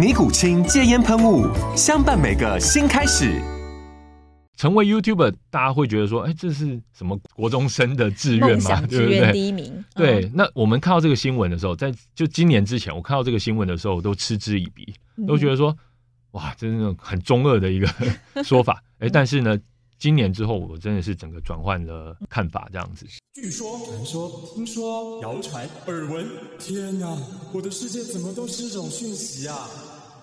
尼古清戒烟喷雾，相伴每个新开始。成为 YouTuber，大家会觉得说，哎，这是什么国中生的志愿吗？志愿第一名。对，对，对，那我们看到这个新闻的时候，在就今年之前，我看到这个新闻的时候，我都嗤之以鼻，都觉得说，哇，这是那种很中二的一个说法。哎，但是呢。今年之后，我真的是整个转换了看法，这样子。据说、传说、听说、谣传、耳闻，天哪！我的世界怎么都是这种讯息啊？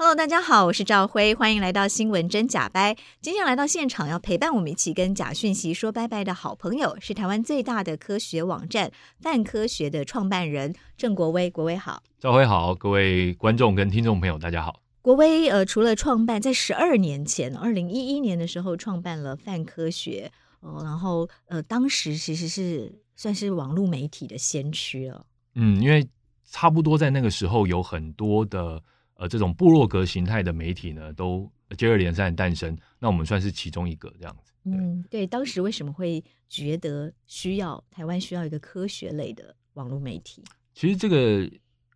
Hello，大家好，我是赵辉，欢迎来到新闻真假掰。今天来到现场要陪伴我们一起跟假讯息说拜拜的好朋友，是台湾最大的科学网站泛科学的创办人郑国威。国威好，赵辉好，各位观众跟听众朋友大家好。国威呃，除了创办在十二年前，二零一一年的时候创办了泛科学，呃，然后呃，当时其实是算是网络媒体的先驱了。嗯，因为差不多在那个时候有很多的。呃，这种部落格形态的媒体呢，都接二连三的诞生。那我们算是其中一个这样子。嗯，对，当时为什么会觉得需要台湾需要一个科学类的网络媒体？其实这个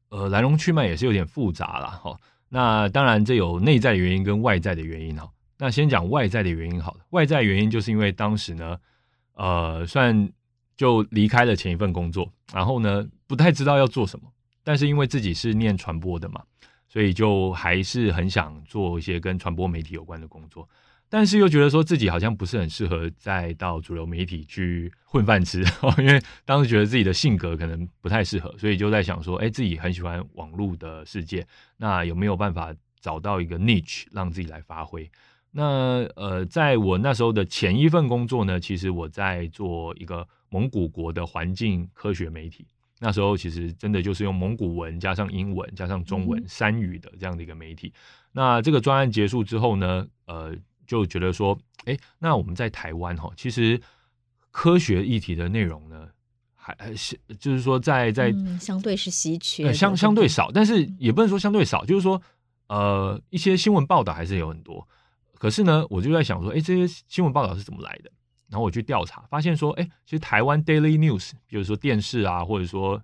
呃来龙去脉也是有点复杂了哈。那当然这有内在原因跟外在的原因哈。那先讲外在的原因好了。外在原因就是因为当时呢，呃，算就离开了前一份工作，然后呢不太知道要做什么，但是因为自己是念传播的嘛。所以就还是很想做一些跟传播媒体有关的工作，但是又觉得说自己好像不是很适合再到主流媒体去混饭吃，因为当时觉得自己的性格可能不太适合，所以就在想说，哎，自己很喜欢网络的世界，那有没有办法找到一个 niche 让自己来发挥？那呃，在我那时候的前一份工作呢，其实我在做一个蒙古国的环境科学媒体。那时候其实真的就是用蒙古文加上英文加上中文三语的这样的一个媒体。那这个专案结束之后呢，呃，就觉得说，哎，那我们在台湾哈，其实科学议题的内容呢，还还是就是说在在、嗯、相对是稀缺，相相对少，但是也不能说相对少，就是说呃一些新闻报道还是有很多。可是呢，我就在想说，哎，这些新闻报道是怎么来的？然后我去调查，发现说，哎，其实台湾 Daily News，比如说电视啊，或者说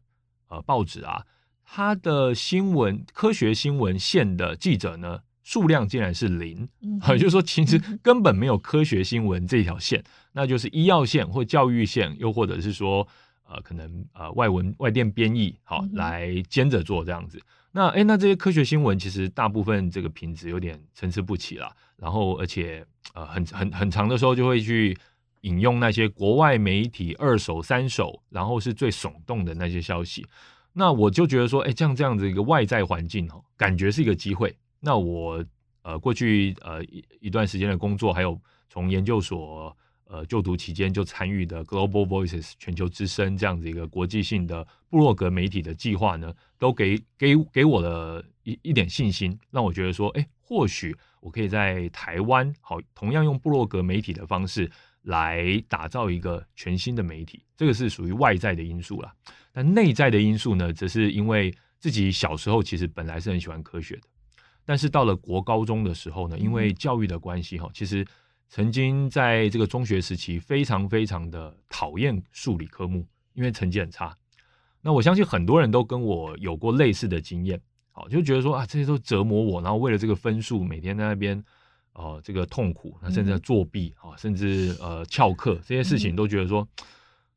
呃报纸啊，它的新闻科学新闻线的记者呢，数量竟然是零，嗯、也就是说，其实根本没有科学新闻这条线，那就是医药线或教育线，又或者是说呃可能呃外文外电编译，好、哦、来兼着做这样子。那哎，那这些科学新闻其实大部分这个品质有点参差不齐啦，然后而且呃很很很长的时候就会去。引用那些国外媒体二手、三手，然后是最耸动的那些消息，那我就觉得说，哎，像这样子一个外在环境哦，感觉是一个机会。那我呃过去呃一一段时间的工作，还有从研究所呃就读期间就参与的 Global Voices 全球之声这样子一个国际性的部落格媒体的计划呢，都给给给我的一一点信心，让我觉得说，哎，或许我可以在台湾好，同样用部落格媒体的方式。来打造一个全新的媒体，这个是属于外在的因素啦。但内在的因素呢，则是因为自己小时候其实本来是很喜欢科学的，但是到了国高中的时候呢，因为教育的关系哈，其实曾经在这个中学时期非常非常的讨厌数理科目，因为成绩很差。那我相信很多人都跟我有过类似的经验。好，就觉得说啊，这些都折磨我，然后为了这个分数，每天在那边哦、呃，这个痛苦，那甚至作弊啊、嗯，甚至呃翘课这些事情，都觉得说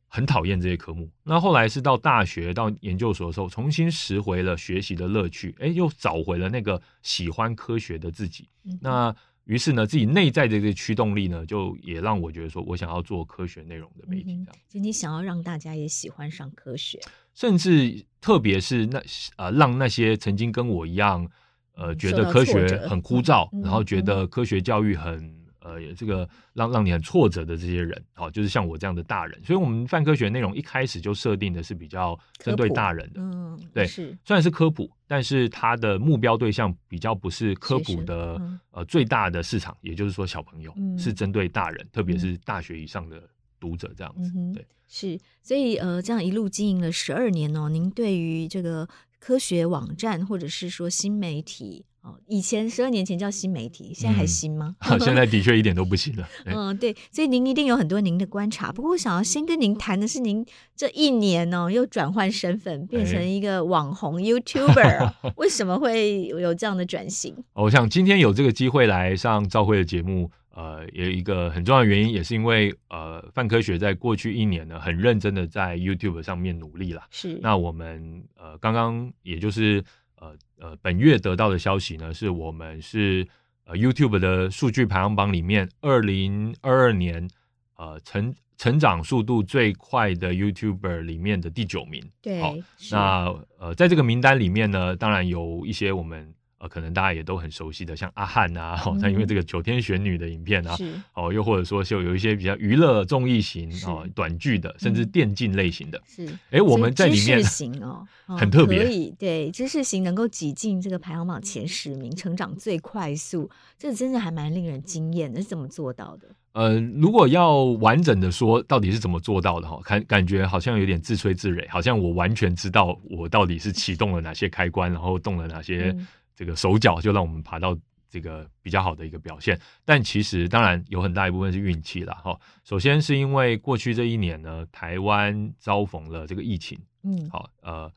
很讨厌这些科目。嗯、那后来是到大学到研究所的时候，重新拾回了学习的乐趣，哎，又找回了那个喜欢科学的自己。嗯、那于是呢，自己内在的这个驱动力呢，就也让我觉得说，我想要做科学内容的媒体这样。就、嗯、你想要让大家也喜欢上科学，甚至特别是那呃，让那些曾经跟我一样，呃，觉得科学很枯燥，嗯、然后觉得。科学教育很。呃，这个让让你很挫折的这些人，好，就是像我这样的大人，所以我们泛科学内容一开始就设定的是比较针对大人的，嗯，对，是。虽然是科普，但是它的目标对象比较不是科普的，嗯、呃最大的市场，也就是说小朋友、嗯、是针对大人，特别是。大学以上的读者这样子，嗯、对，是，所以呃，这样一路经营了十二年哦，您对于这个科学网站或者是说新媒体。哦，以前十二年前叫新媒体，现在还新吗？嗯、现在的确一点都不新了。嗯，对，所以您一定有很多您的观察。不过，我想要先跟您谈的是，您这一年哦，又转换身份，变成一个网红 YouTuber，为什么会有这样的转型？我想今天有这个机会来上兆徽的节目，呃，有一个很重要的原因，也是因为呃，范科学在过去一年呢，很认真的在 YouTube 上面努力了。是，那我们呃，刚刚也就是。呃呃，本月得到的消息呢，是我们是呃 YouTube 的数据排行榜里面，二零二二年呃成成长速度最快的 YouTuber 里面的第九名。对，好，那呃在这个名单里面呢，当然有一些我们。呃，可能大家也都很熟悉的，像阿汉啊，好、嗯，像因为这个九天玄女的影片啊，哦，又或者说就有一些比较娱乐综艺型哦，短剧的，甚至电竞类型的，是，哎、欸，我们在里面型哦，很特别，可以对知识型能够挤进这个排行榜前十名，成长最快速，这真的还蛮令人惊艳的，是怎么做到的？呃，如果要完整的说，到底是怎么做到的哈？感感觉好像有点自吹自擂，好像我完全知道我到底是启动了哪些开关，然后动了哪些。嗯这个手脚就让我们爬到这个比较好的一个表现，但其实当然有很大一部分是运气了哈。首先是因为过去这一年呢，台湾遭逢了这个疫情，嗯，好，呃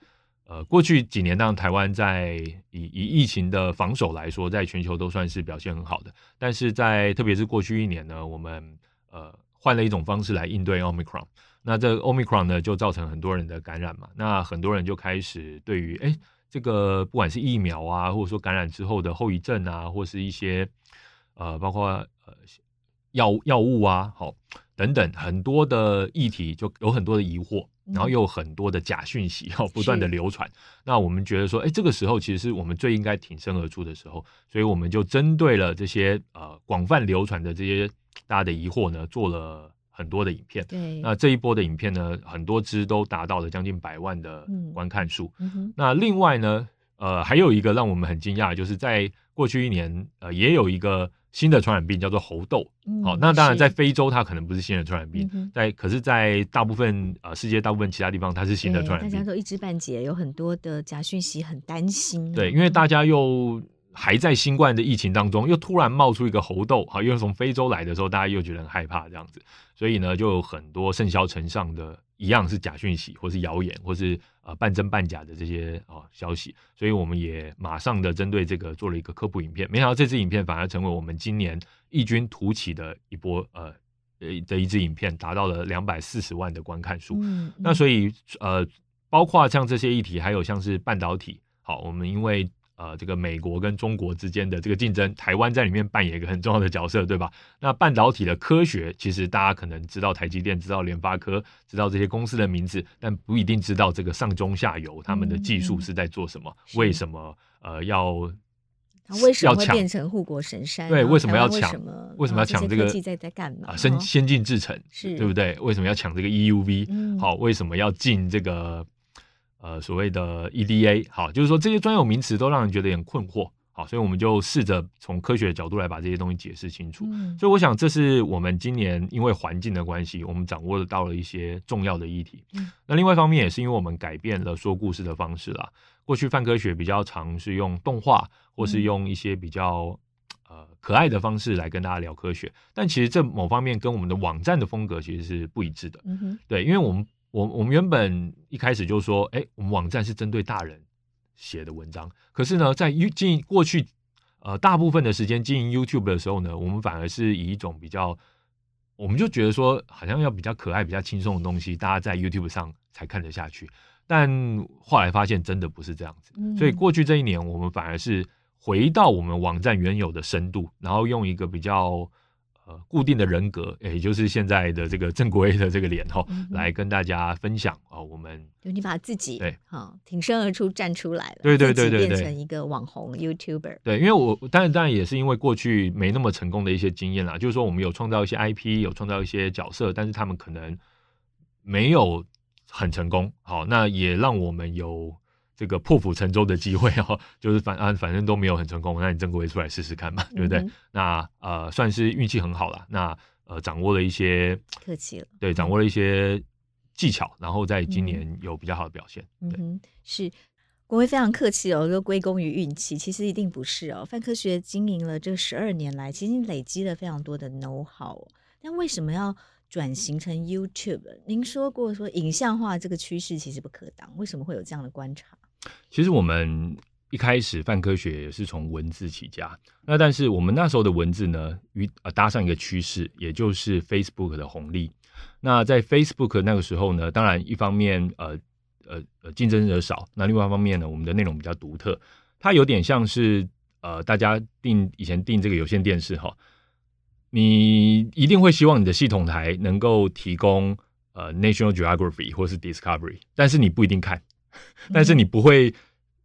呃，过去几年当然台湾在以以疫情的防守来说，在全球都算是表现很好的，但是在特别是过去一年呢，我们呃换了一种方式来应对 Omicron，那这个 Omicron 呢就造成很多人的感染嘛，那很多人就开始对于哎。诶这个不管是疫苗啊，或者说感染之后的后遗症啊，或是一些呃，包括呃药药物啊，好等等很多的议题，就有很多的疑惑，然后又有很多的假讯息，哈，不断的流传。那我们觉得说，哎，这个时候其实是我们最应该挺身而出的时候，所以我们就针对了这些呃广泛流传的这些大家的疑惑呢，做了。很多的影片，对，那这一波的影片呢，很多支都达到了将近百万的观看数。那另外呢，呃，还有一个让我们很惊讶，就是在过去一年，呃，也有一个新的传染病叫做猴痘。嗯。好，那当然在非洲它可能不是新的传染病，嗯、在可是，在大部分呃世界大部分其他地方它是新的传染病。大家都一知半解，有很多的假讯息，很担心。对，因为大家又。还在新冠的疫情当中，又突然冒出一个猴痘，哈，因为从非洲来的时候，大家又觉得很害怕这样子，所以呢，就有很多甚嚣尘上的一样是假讯息，或是谣言，或是呃半真半假的这些啊、哦、消息，所以我们也马上的针对这个做了一个科普影片，没想到这支影片反而成为我们今年异军突起的一波呃呃的一支影片，达到了两百四十万的观看数。那所以呃，包括像这些议题，还有像是半导体，好，我们因为。呃，这个美国跟中国之间的这个竞争，台湾在里面扮演一个很重要的角色，对吧？那半导体的科学，其实大家可能知道台积电、知道联发科、知道这些公司的名字，但不一定知道这个上中下游他们的技术是在做什么，嗯、为什么呃要为什么会变成护国神山？对，为什么要抢？为什么要抢这个？在在干嘛？先先进制程是对不对？为什么要抢这个 EUV？、嗯、好，为什么要进这个？呃，所谓的 EDA，好，就是说这些专有名词都让人觉得有点困惑，好，所以我们就试着从科学的角度来把这些东西解释清楚。嗯。所以我想，这是我们今年因为环境的关系，我们掌握到了一些重要的议题。嗯。那另外一方面也是因为我们改变了说故事的方式啦。过去泛科学比较常是用动画，或是用一些比较呃可爱的方式来跟大家聊科学，但其实这某方面跟我们的网站的风格其实是不一致的。对，因为我们。我我们原本一开始就说，哎，我们网站是针对大人写的文章。可是呢，在经营过去呃大部分的时间经营 YouTube 的时候呢，我们反而是以一种比较，我们就觉得说好像要比较可爱、比较轻松的东西，大家在 YouTube 上才看得下去。但后来发现真的不是这样子，所以过去这一年我们反而是回到我们网站原有的深度，然后用一个比较呃固定的人格，也就是现在的这个郑国 A 的这个脸哈，来跟大家分享啊，我们就你把自己对好挺身而出站出来了，对对对对，变成一个网红 YouTuber。对，因为我当然当然也是因为过去没那么成功的一些经验啦，就是说我们有创造一些 IP，有创造一些角色，但是他们可能没有。很成功，好，那也让我们有这个破釜沉舟的机会哦。就是反啊，反正都没有很成功，那你郑国威出来试试看嘛，对不对？嗯、那呃，算是运气很好了。那呃，掌握了一些客气了，对，掌握了一些技巧，然后在今年有比较好的表现。嗯哼，是国威非常客气哦，都归功于运气，其实一定不是哦。范科学经营了这十二年来，其实累积了非常多的 know how，但为什么要？转型成 YouTube，您说过说影像化这个趋势其实不可挡，为什么会有这样的观察？其实我们一开始泛科学也是从文字起家，那但是我们那时候的文字呢，与呃搭上一个趋势，也就是 Facebook 的红利。那在 Facebook 那个时候呢，当然一方面呃呃呃竞争者少，那另外一方面呢，我们的内容比较独特，它有点像是呃大家订以前订这个有线电视哈。你一定会希望你的系统台能够提供呃 National Geography 或是 Discovery，但是你不一定看，但是你不会。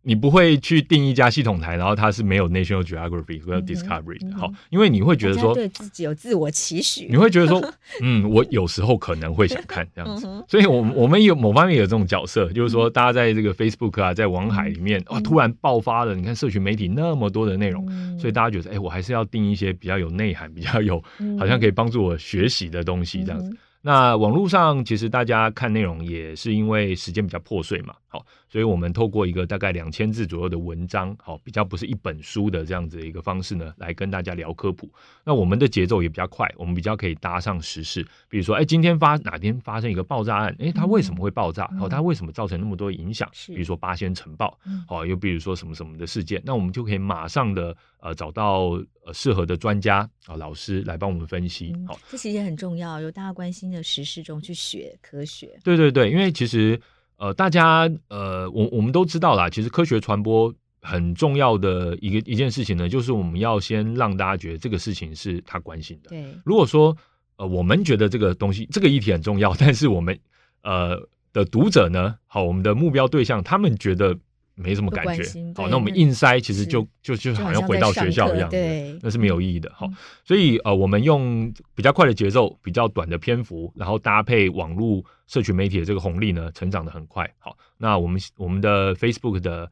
你不会去定一家系统台，然后它是没有 National Geography 和 Discovery 的，好、因为你会觉得说对自己有自我期许，你会觉得说，嗯，我有时候可能会想看这样子，嗯、所以我我们有某方面有这种角色，就是说，大家在这个 Facebook 啊，在网海里面，哇，突然爆发了，你看社群媒体那么多的内容，嗯、所以大家觉得，哎、欸，我还是要定一些比较有内涵、比较有好像可以帮助我学习的东西这样子。那网络上其实大家看内容也是因为时间比较破碎嘛，好，所以我们透过一个大概两千字左右的文章，好，比较不是一本书的这样子的一个方式呢，来跟大家聊科普。那我们的节奏也比较快，我们比较可以搭上时事，比如说，哎，今天发哪天发生一个爆炸案，哎，它为什么会爆炸？好，它为什么造成那么多影响？比如说八仙城爆，好，又比如说什么什么的事件，那我们就可以马上的呃找到呃适合的专家啊老师来帮我们分析。好，这其实也很重要，有大家关心。的时事中去学科学，对对对，因为其实呃，大家呃，我我们都知道啦，其实科学传播很重要的一个一件事情呢，就是我们要先让大家觉得这个事情是他关心的。对，如果说呃，我们觉得这个东西这个议题很重要，但是我们呃的读者呢，好，我们的目标对象他们觉得。没什么感觉，好，那我们硬塞其实就就就好像回到学校一样，对，那是没有意义的。好、嗯，所以呃，我们用比较快的节奏，比较短的篇幅，然后搭配网络社群媒体的这个红利呢，成长的很快。好，那我们我们的 Facebook 的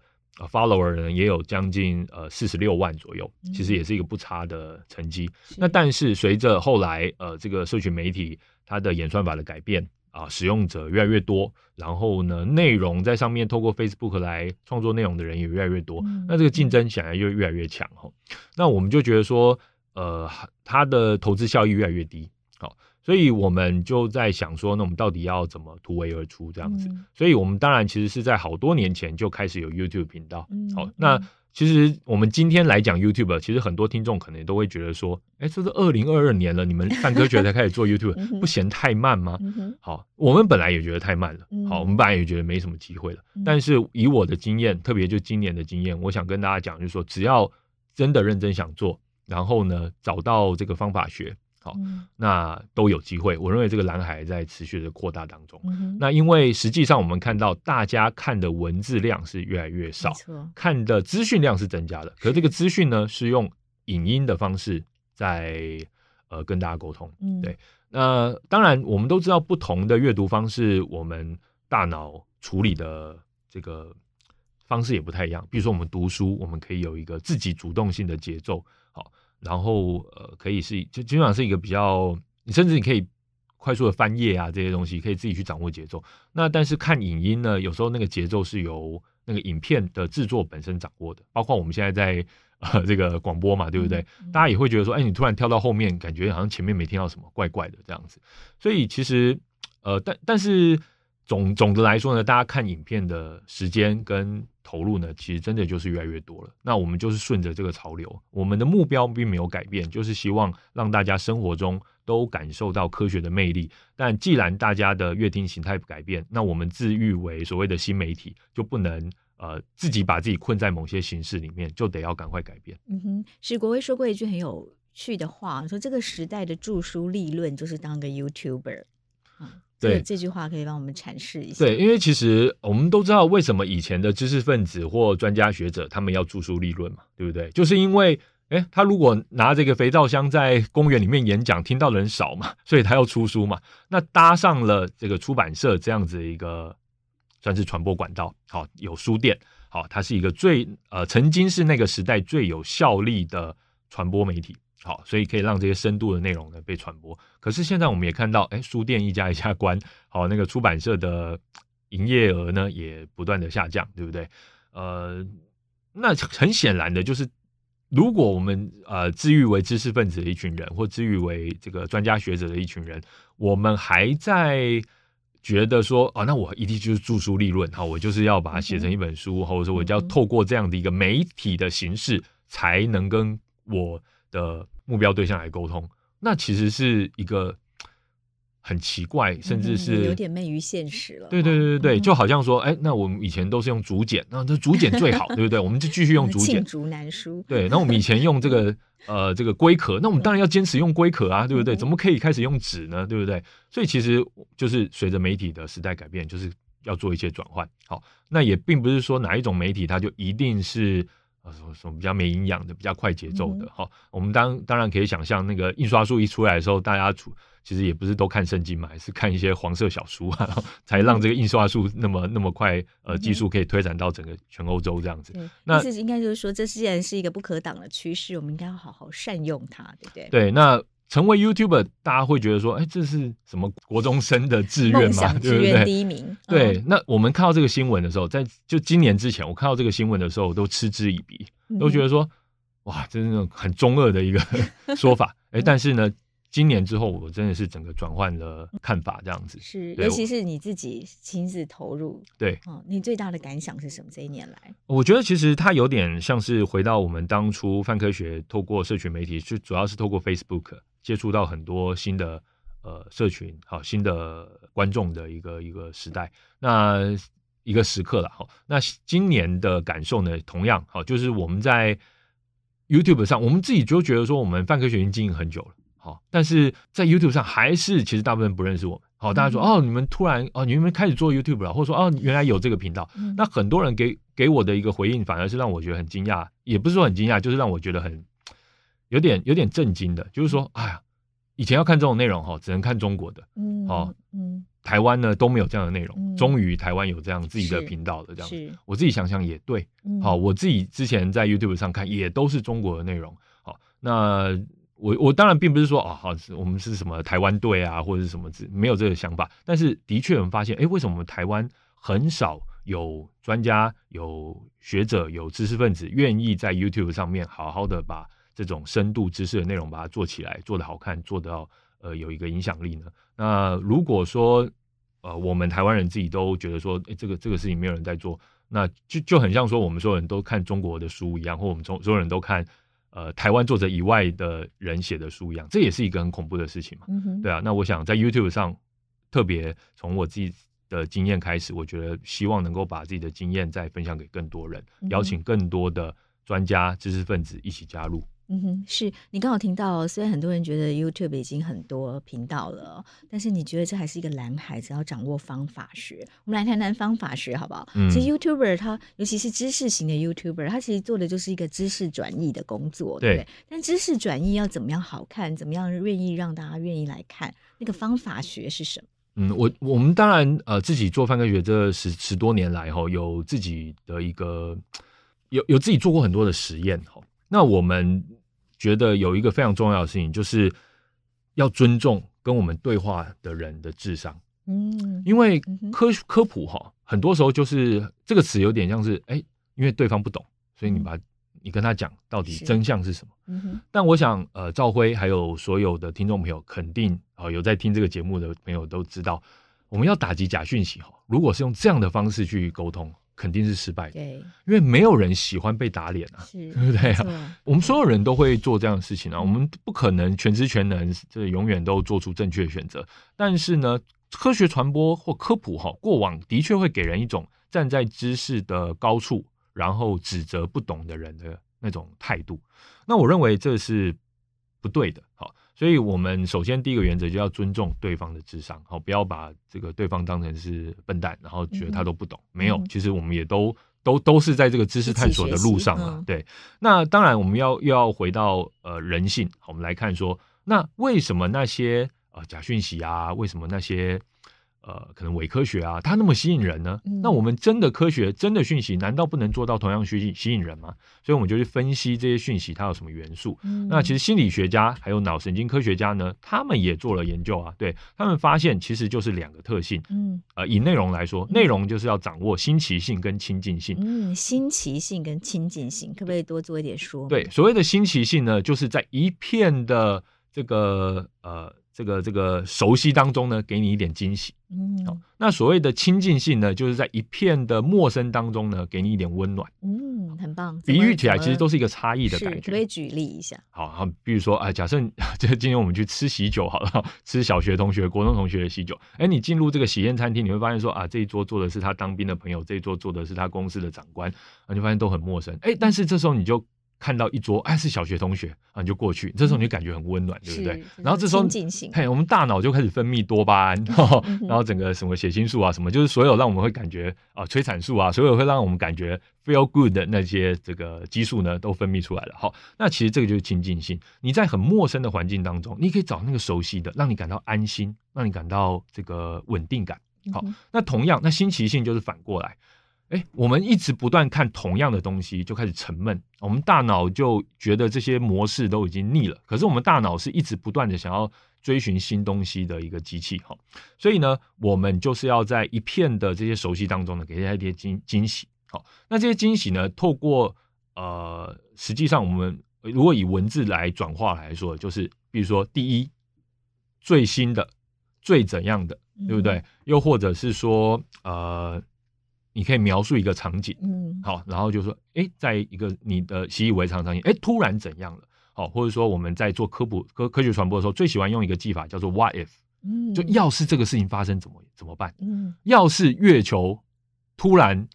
follower 呢，也有将近呃四十六万左右，其实也是一个不差的成绩。嗯、那但是随着后来呃这个社群媒体它的演算法的改变。啊，使用者越来越多，然后呢，内容在上面透过 Facebook 来创作内容的人也越来越多，嗯、那这个竞争显然就越来越强哈。那我们就觉得说，呃，它的投资效益越来越低，好，所以我们就在想说，那我们到底要怎么突围而出这样子？嗯、所以我们当然其实是在好多年前就开始有 YouTube 频道，嗯、好，那。其实我们今天来讲 YouTube，其实很多听众可能都会觉得说，哎，这是二零二二年了，你们泛科学才开始做 YouTube，不嫌太慢吗？好，我们本来也觉得太慢了，好，我们本来也觉得没什么机会了。但是以我的经验，特别就今年的经验，我想跟大家讲，就是说，只要真的认真想做，然后呢，找到这个方法学。嗯、那都有机会。我认为这个蓝海在持续的扩大当中。嗯、那因为实际上我们看到，大家看的文字量是越来越少，看的资讯量是增加的。可是这个资讯呢，是用影音的方式在呃跟大家沟通。嗯、对。那当然，我们都知道不同的阅读方式，我们大脑处理的这个方式也不太一样。比如说，我们读书，我们可以有一个自己主动性的节奏。好。然后呃，可以是就基本上是一个比较，你甚至你可以快速的翻页啊，这些东西可以自己去掌握节奏。那但是看影音呢，有时候那个节奏是由那个影片的制作本身掌握的，包括我们现在在呃这个广播嘛，对不对？嗯嗯、大家也会觉得说，哎，你突然跳到后面，感觉好像前面没听到什么，怪怪的这样子。所以其实呃，但但是总总的来说呢，大家看影片的时间跟投入呢，其实真的就是越来越多了。那我们就是顺着这个潮流，我们的目标并没有改变，就是希望让大家生活中都感受到科学的魅力。但既然大家的阅听形态不改变，那我们自誉为所谓的新媒体，就不能呃自己把自己困在某些形式里面，就得要赶快改变。嗯哼，史国威说过一句很有趣的话，说这个时代的著书立论就是当个 YouTuber。对，这句话可以帮我们阐释一下。对，因为其实我们都知道，为什么以前的知识分子或专家学者他们要著书立论嘛，对不对？就是因为，哎，他如果拿这个肥皂箱在公园里面演讲，听到的人少嘛，所以他要出书嘛。那搭上了这个出版社这样子一个算是传播管道，好，有书店，好，它是一个最呃曾经是那个时代最有效力的传播媒体。好，所以可以让这些深度的内容呢被传播。可是现在我们也看到，哎，书店一家一家关，好，那个出版社的营业额呢也不断的下降，对不对？呃，那很显然的就是，如果我们呃自誉为知识分子的一群人，或自誉为这个专家学者的一群人，我们还在觉得说，哦，那我一定就是著书立论，好，我就是要把它写成一本书，或者说我就要透过这样的一个媒体的形式，才能跟我。的目标对象来沟通，那其实是一个很奇怪，甚至是、嗯、有点昧于现实了。对对对对对，嗯、就好像说，哎，那我们以前都是用竹简，那这竹简最好，对不对？我们就继续用竹简。竹难书。对，那我们以前用这个 呃这个龟壳，那我们当然要坚持用龟壳啊，对不对？怎么可以开始用纸呢？对不对？所以其实就是随着媒体的时代改变，就是要做一些转换。好，那也并不是说哪一种媒体它就一定是。什么什么比较没营养的，比较快节奏的，哈、嗯，我们当当然可以想象，那个印刷术一出来的时候，大家出其实也不是都看圣经嘛，还是看一些黄色小书啊，才让这个印刷术那么那么快，呃，技术可以推展到整个全欧洲这样子。嗯、那其实应该就是说，这既然是一个不可挡的趋势，我们应该要好好善用它，对不对？对，那。成为 YouTuber，大家会觉得说，哎，这是什么国中生的志愿吗？志愿第一名。对，那我们看到这个新闻的时候，在就今年之前，我看到这个新闻的时候，都嗤之以鼻，都觉得说，哇，这是那种很中二的一个说法。哎，但是呢。今年之后，我真的是整个转换了看法，这样子是，尤其是你自己亲自投入，对，嗯，你最大的感想是什么？这一年来，我觉得其实它有点像是回到我们当初泛科学透过社群媒体，就主要是透过 Facebook 接触到很多新的呃社群，好新的观众的一个一个时代，那一个时刻了。好，那今年的感受呢，同样好，就是我们在 YouTube 上，我们自己就觉得说，我们泛科学已经经营很久了。好，但是在 YouTube 上还是其实大部分不认识我们。好，大家说、嗯、哦，你们突然哦，你们开始做 YouTube 了，或者说哦，原来有这个频道。嗯、那很多人给给我的一个回应，反而是让我觉得很惊讶，也不是说很惊讶，就是让我觉得很有点有点震惊的，就是说，哎呀，以前要看这种内容哈，只能看中国的，嗯，好，嗯，台湾呢都没有这样的内容，嗯、终于台湾有这样自己的频道了，这样子。我自己想想也对，好，我自己之前在 YouTube 上看也都是中国的内容，好，那。我我当然并不是说啊，好，我们是什么台湾队啊，或者是什么字，没有这个想法。但是的确，我们发现，哎，为什么我们台湾很少有专家、有学者、有知识分子愿意在 YouTube 上面好好的把这种深度知识的内容把它做起来，做得好看，做到呃有一个影响力呢？那如果说呃我们台湾人自己都觉得说，哎，这个这个事情没有人在做，那就就很像说我们所有人都看中国的书一样，或我们中所有人都看。呃，台湾作者以外的人写的书一样，这也是一个很恐怖的事情嘛。嗯、对啊，那我想在 YouTube 上，特别从我自己的经验开始，我觉得希望能够把自己的经验再分享给更多人，邀请更多的专家、知识分子一起加入。嗯哼，是你刚好听到，虽然很多人觉得 YouTube 已经很多频道了，但是你觉得这还是一个蓝海，只要掌握方法学。我们来谈谈方法学好不好？嗯，其实 YouTuber 他，尤其是知识型的 YouTuber，他其实做的就是一个知识转移的工作，对，对不对？但知识转移要怎么样好看，怎么样愿意让大家愿意来看，那个方法学是什么？嗯，我我们当然呃自己做泛科学这十十多年来哈，有自己的一个有有自己做过很多的实验哈，那我们。觉得有一个非常重要的事情，就是要尊重跟我们对话的人的智商。嗯，因为科科普哈，很多时候就是这个词有点像是，哎，因为对方不懂，所以你把你跟他讲到底真相是什么。但我想，呃，赵辉还有所有的听众朋友，肯定啊有在听这个节目的朋友都知道，我们要打击假讯息哈，如果是用这样的方式去沟通，肯定是失败的。对，因为没有人喜欢被打脸啊，是对不对啊？我们所有人都会做这样的事情啊，我们不可能全知全能，这永远都做出正确的选择。但是呢，科学传播或科普哈，过往的确会给人一种站在知识的高处，然后指责不懂的人的那种态度。那我认为这是不对的。好。所以，我们首先第一个原则就要尊重对方的智商，好，不要把这个对方当成是笨蛋，然后觉得他都不懂。嗯、没有，其实我们也都都都是在这个知识探索的路上嘛。对，那当然我们要又要回到呃人性，我们来看说，那为什么那些呃假讯息啊，为什么那些？呃，可能伪科学啊，它那么吸引人呢？嗯、那我们真的科学、真的讯息，难道不能做到同样吸引吸引人吗？所以我们就去分析这些讯息它有什么元素。嗯、那其实心理学家还有脑神经科学家呢，他们也做了研究啊，对他们发现其实就是两个特性。嗯，呃，以内容来说，内容就是要掌握新奇性跟亲近性。嗯，新奇性跟亲近性，可不可以多做一点说？对，所谓的新奇性呢，就是在一片的这个呃。这个这个熟悉当中呢，给你一点惊喜。嗯，好，那所谓的亲近性呢，就是在一片的陌生当中呢，给你一点温暖。嗯，很棒。比喻起来，其实都是一个差异的感觉。可不可以举例一下？好，好，比如说，哎，假设这 今天我们去吃喜酒，好了，吃小学同学、国中同学的喜酒。哎，你进入这个喜宴餐厅，你会发现说，啊，这一桌坐的是他当兵的朋友，这一桌坐的是他公司的长官，啊，你发现都很陌生。哎，但是这时候你就。看到一桌，哎，是小学同学啊，你就过去，这时候你就感觉很温暖，对不对？然后这时候，嘿，我们大脑就开始分泌多巴胺，然后整个什么血清素啊，什么就是所有让我们会感觉啊，催产素啊，所有会让我们感觉 feel good 的那些这个激素呢，都分泌出来了。好，那其实这个就是亲近性。你在很陌生的环境当中，你可以找那个熟悉的，让你感到安心，让你感到这个稳定感。好，那同样，那新奇性就是反过来。哎，我们一直不断看同样的东西，就开始沉闷。我们大脑就觉得这些模式都已经腻了。可是我们大脑是一直不断的想要追寻新东西的一个机器哈。所以呢，我们就是要在一片的这些熟悉当中呢，给大家一些惊惊喜。好，那这些惊喜呢，透过呃，实际上我们如果以文字来转化来说，就是比如说第一，最新的，最怎样的，对不对？嗯、又或者是说呃。你可以描述一个场景，嗯，好，然后就说，哎，在一个你的习以为常场景，哎，突然怎样了？好，或者说我们在做科普科科学传播的时候，最喜欢用一个技法叫做 “what if”，嗯，就要是这个事情发生，怎么怎么办？嗯，要是月球突然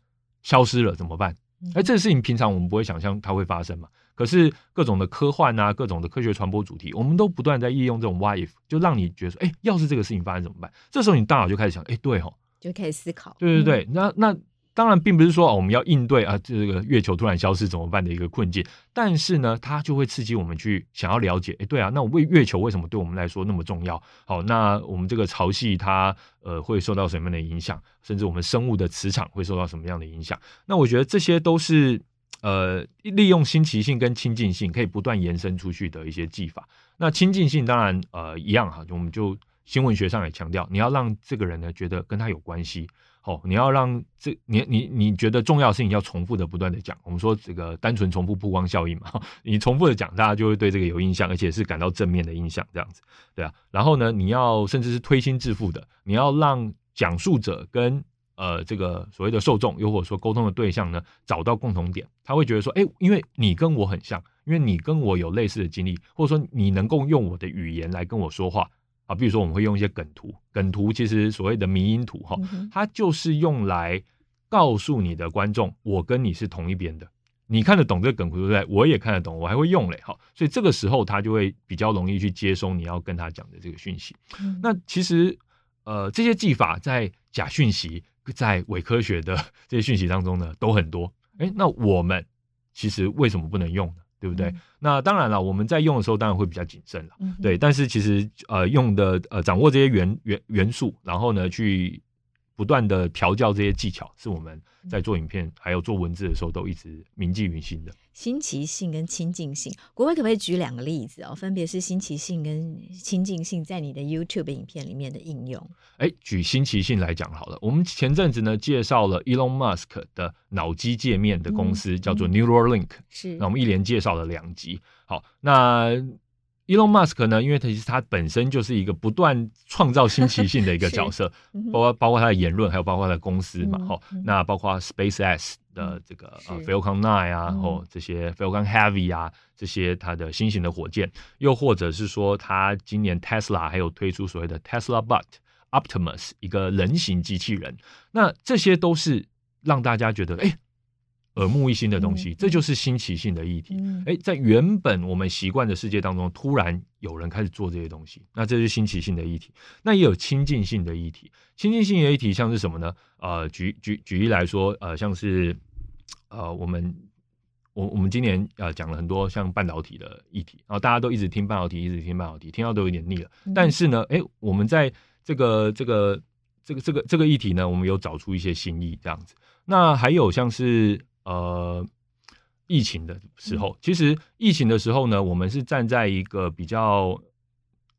消失了怎么办？哎，这个事情平常我们不会想象它会发生嘛。可是各种的科幻啊，各种的科学传播主题，我们都不断在利用这种 “what if”，就让你觉得说，哎，要是这个事情发生怎么办？这时候你大脑就开始想，哎，对哦，就开始思考，对对对，嗯、那那。当然，并不是说，我们要应对啊，这个月球突然消失怎么办的一个困境。但是呢，它就会刺激我们去想要了解，哎，对啊，那为月球为什么对我们来说那么重要？好，那我们这个潮汐它呃会受到什么样的影响？甚至我们生物的磁场会受到什么样的影响？那我觉得这些都是呃利用新奇性跟亲近性可以不断延伸出去的一些技法。那亲近性当然呃一样哈，我们就新闻学上也强调，你要让这个人呢觉得跟他有关系。哦，你要让这你你你觉得重要事情要重复的不断的讲。我们说这个单纯重复曝光效应嘛，你重复的讲，大家就会对这个有印象，而且是感到正面的印象，这样子，对啊。然后呢，你要甚至是推心置腹的，你要让讲述者跟呃这个所谓的受众，又或者说沟通的对象呢，找到共同点，他会觉得说，哎，因为你跟我很像，因为你跟我有类似的经历，或者说你能够用我的语言来跟我说话。啊，比如说我们会用一些梗图，梗图其实所谓的迷因图哈，它就是用来告诉你的观众，我跟你是同一边的，你看得懂这个梗图对不对？我也看得懂，我还会用嘞，哈，所以这个时候他就会比较容易去接收你要跟他讲的这个讯息。那其实呃，这些技法在假讯息、在伪科学的 这些讯息当中呢，都很多。诶，那我们其实为什么不能用呢？对不对？嗯、那当然了，我们在用的时候当然会比较谨慎了。嗯、对，但是其实呃，用的呃，掌握这些元元元素，然后呢，去不断的调教这些技巧，是我们在做影片还有做文字的时候都一直铭记于心的。新奇性跟亲近性，国威可不可以举两个例子哦？分别是新奇性跟亲近性在你的 YouTube 影片里面的应用。哎，举新奇性来讲好了，我们前阵子呢介绍了 Elon Musk 的脑机界面的公司，嗯、叫做 Neuralink。是，那我们一连介绍了两集。好，那 Elon Musk 呢，因为他其实他本身就是一个不断创造新奇性的一个 角色，包括包括他的言论，还有包括他的公司嘛，哈、嗯，那包括 SpaceX 的这个呃 Falcon Nine 啊，然后这些 Falcon Heavy 啊，这些它的新型的火箭，又或者是说他今年 Tesla 还有推出所谓的 Tesla Bot Optimus 一个人形机器人，那这些都是让大家觉得哎。诶耳目一新的东西，嗯、这就是新奇性的议题。哎、嗯，在原本我们习惯的世界当中，突然有人开始做这些东西，那这是新奇性的议题。那也有亲近性的议题，亲近性的议题像是什么呢？呃，举举举例来说，呃，像是呃，我们我我们今年呃讲了很多像半导体的议题，然后大家都一直听半导体，一直听半导体，听到都有点腻了。嗯、但是呢，哎，我们在这个这个这个这个这个议题呢，我们有找出一些新意，这样子。那还有像是。呃，疫情的时候，其实疫情的时候呢，我们是站在一个比较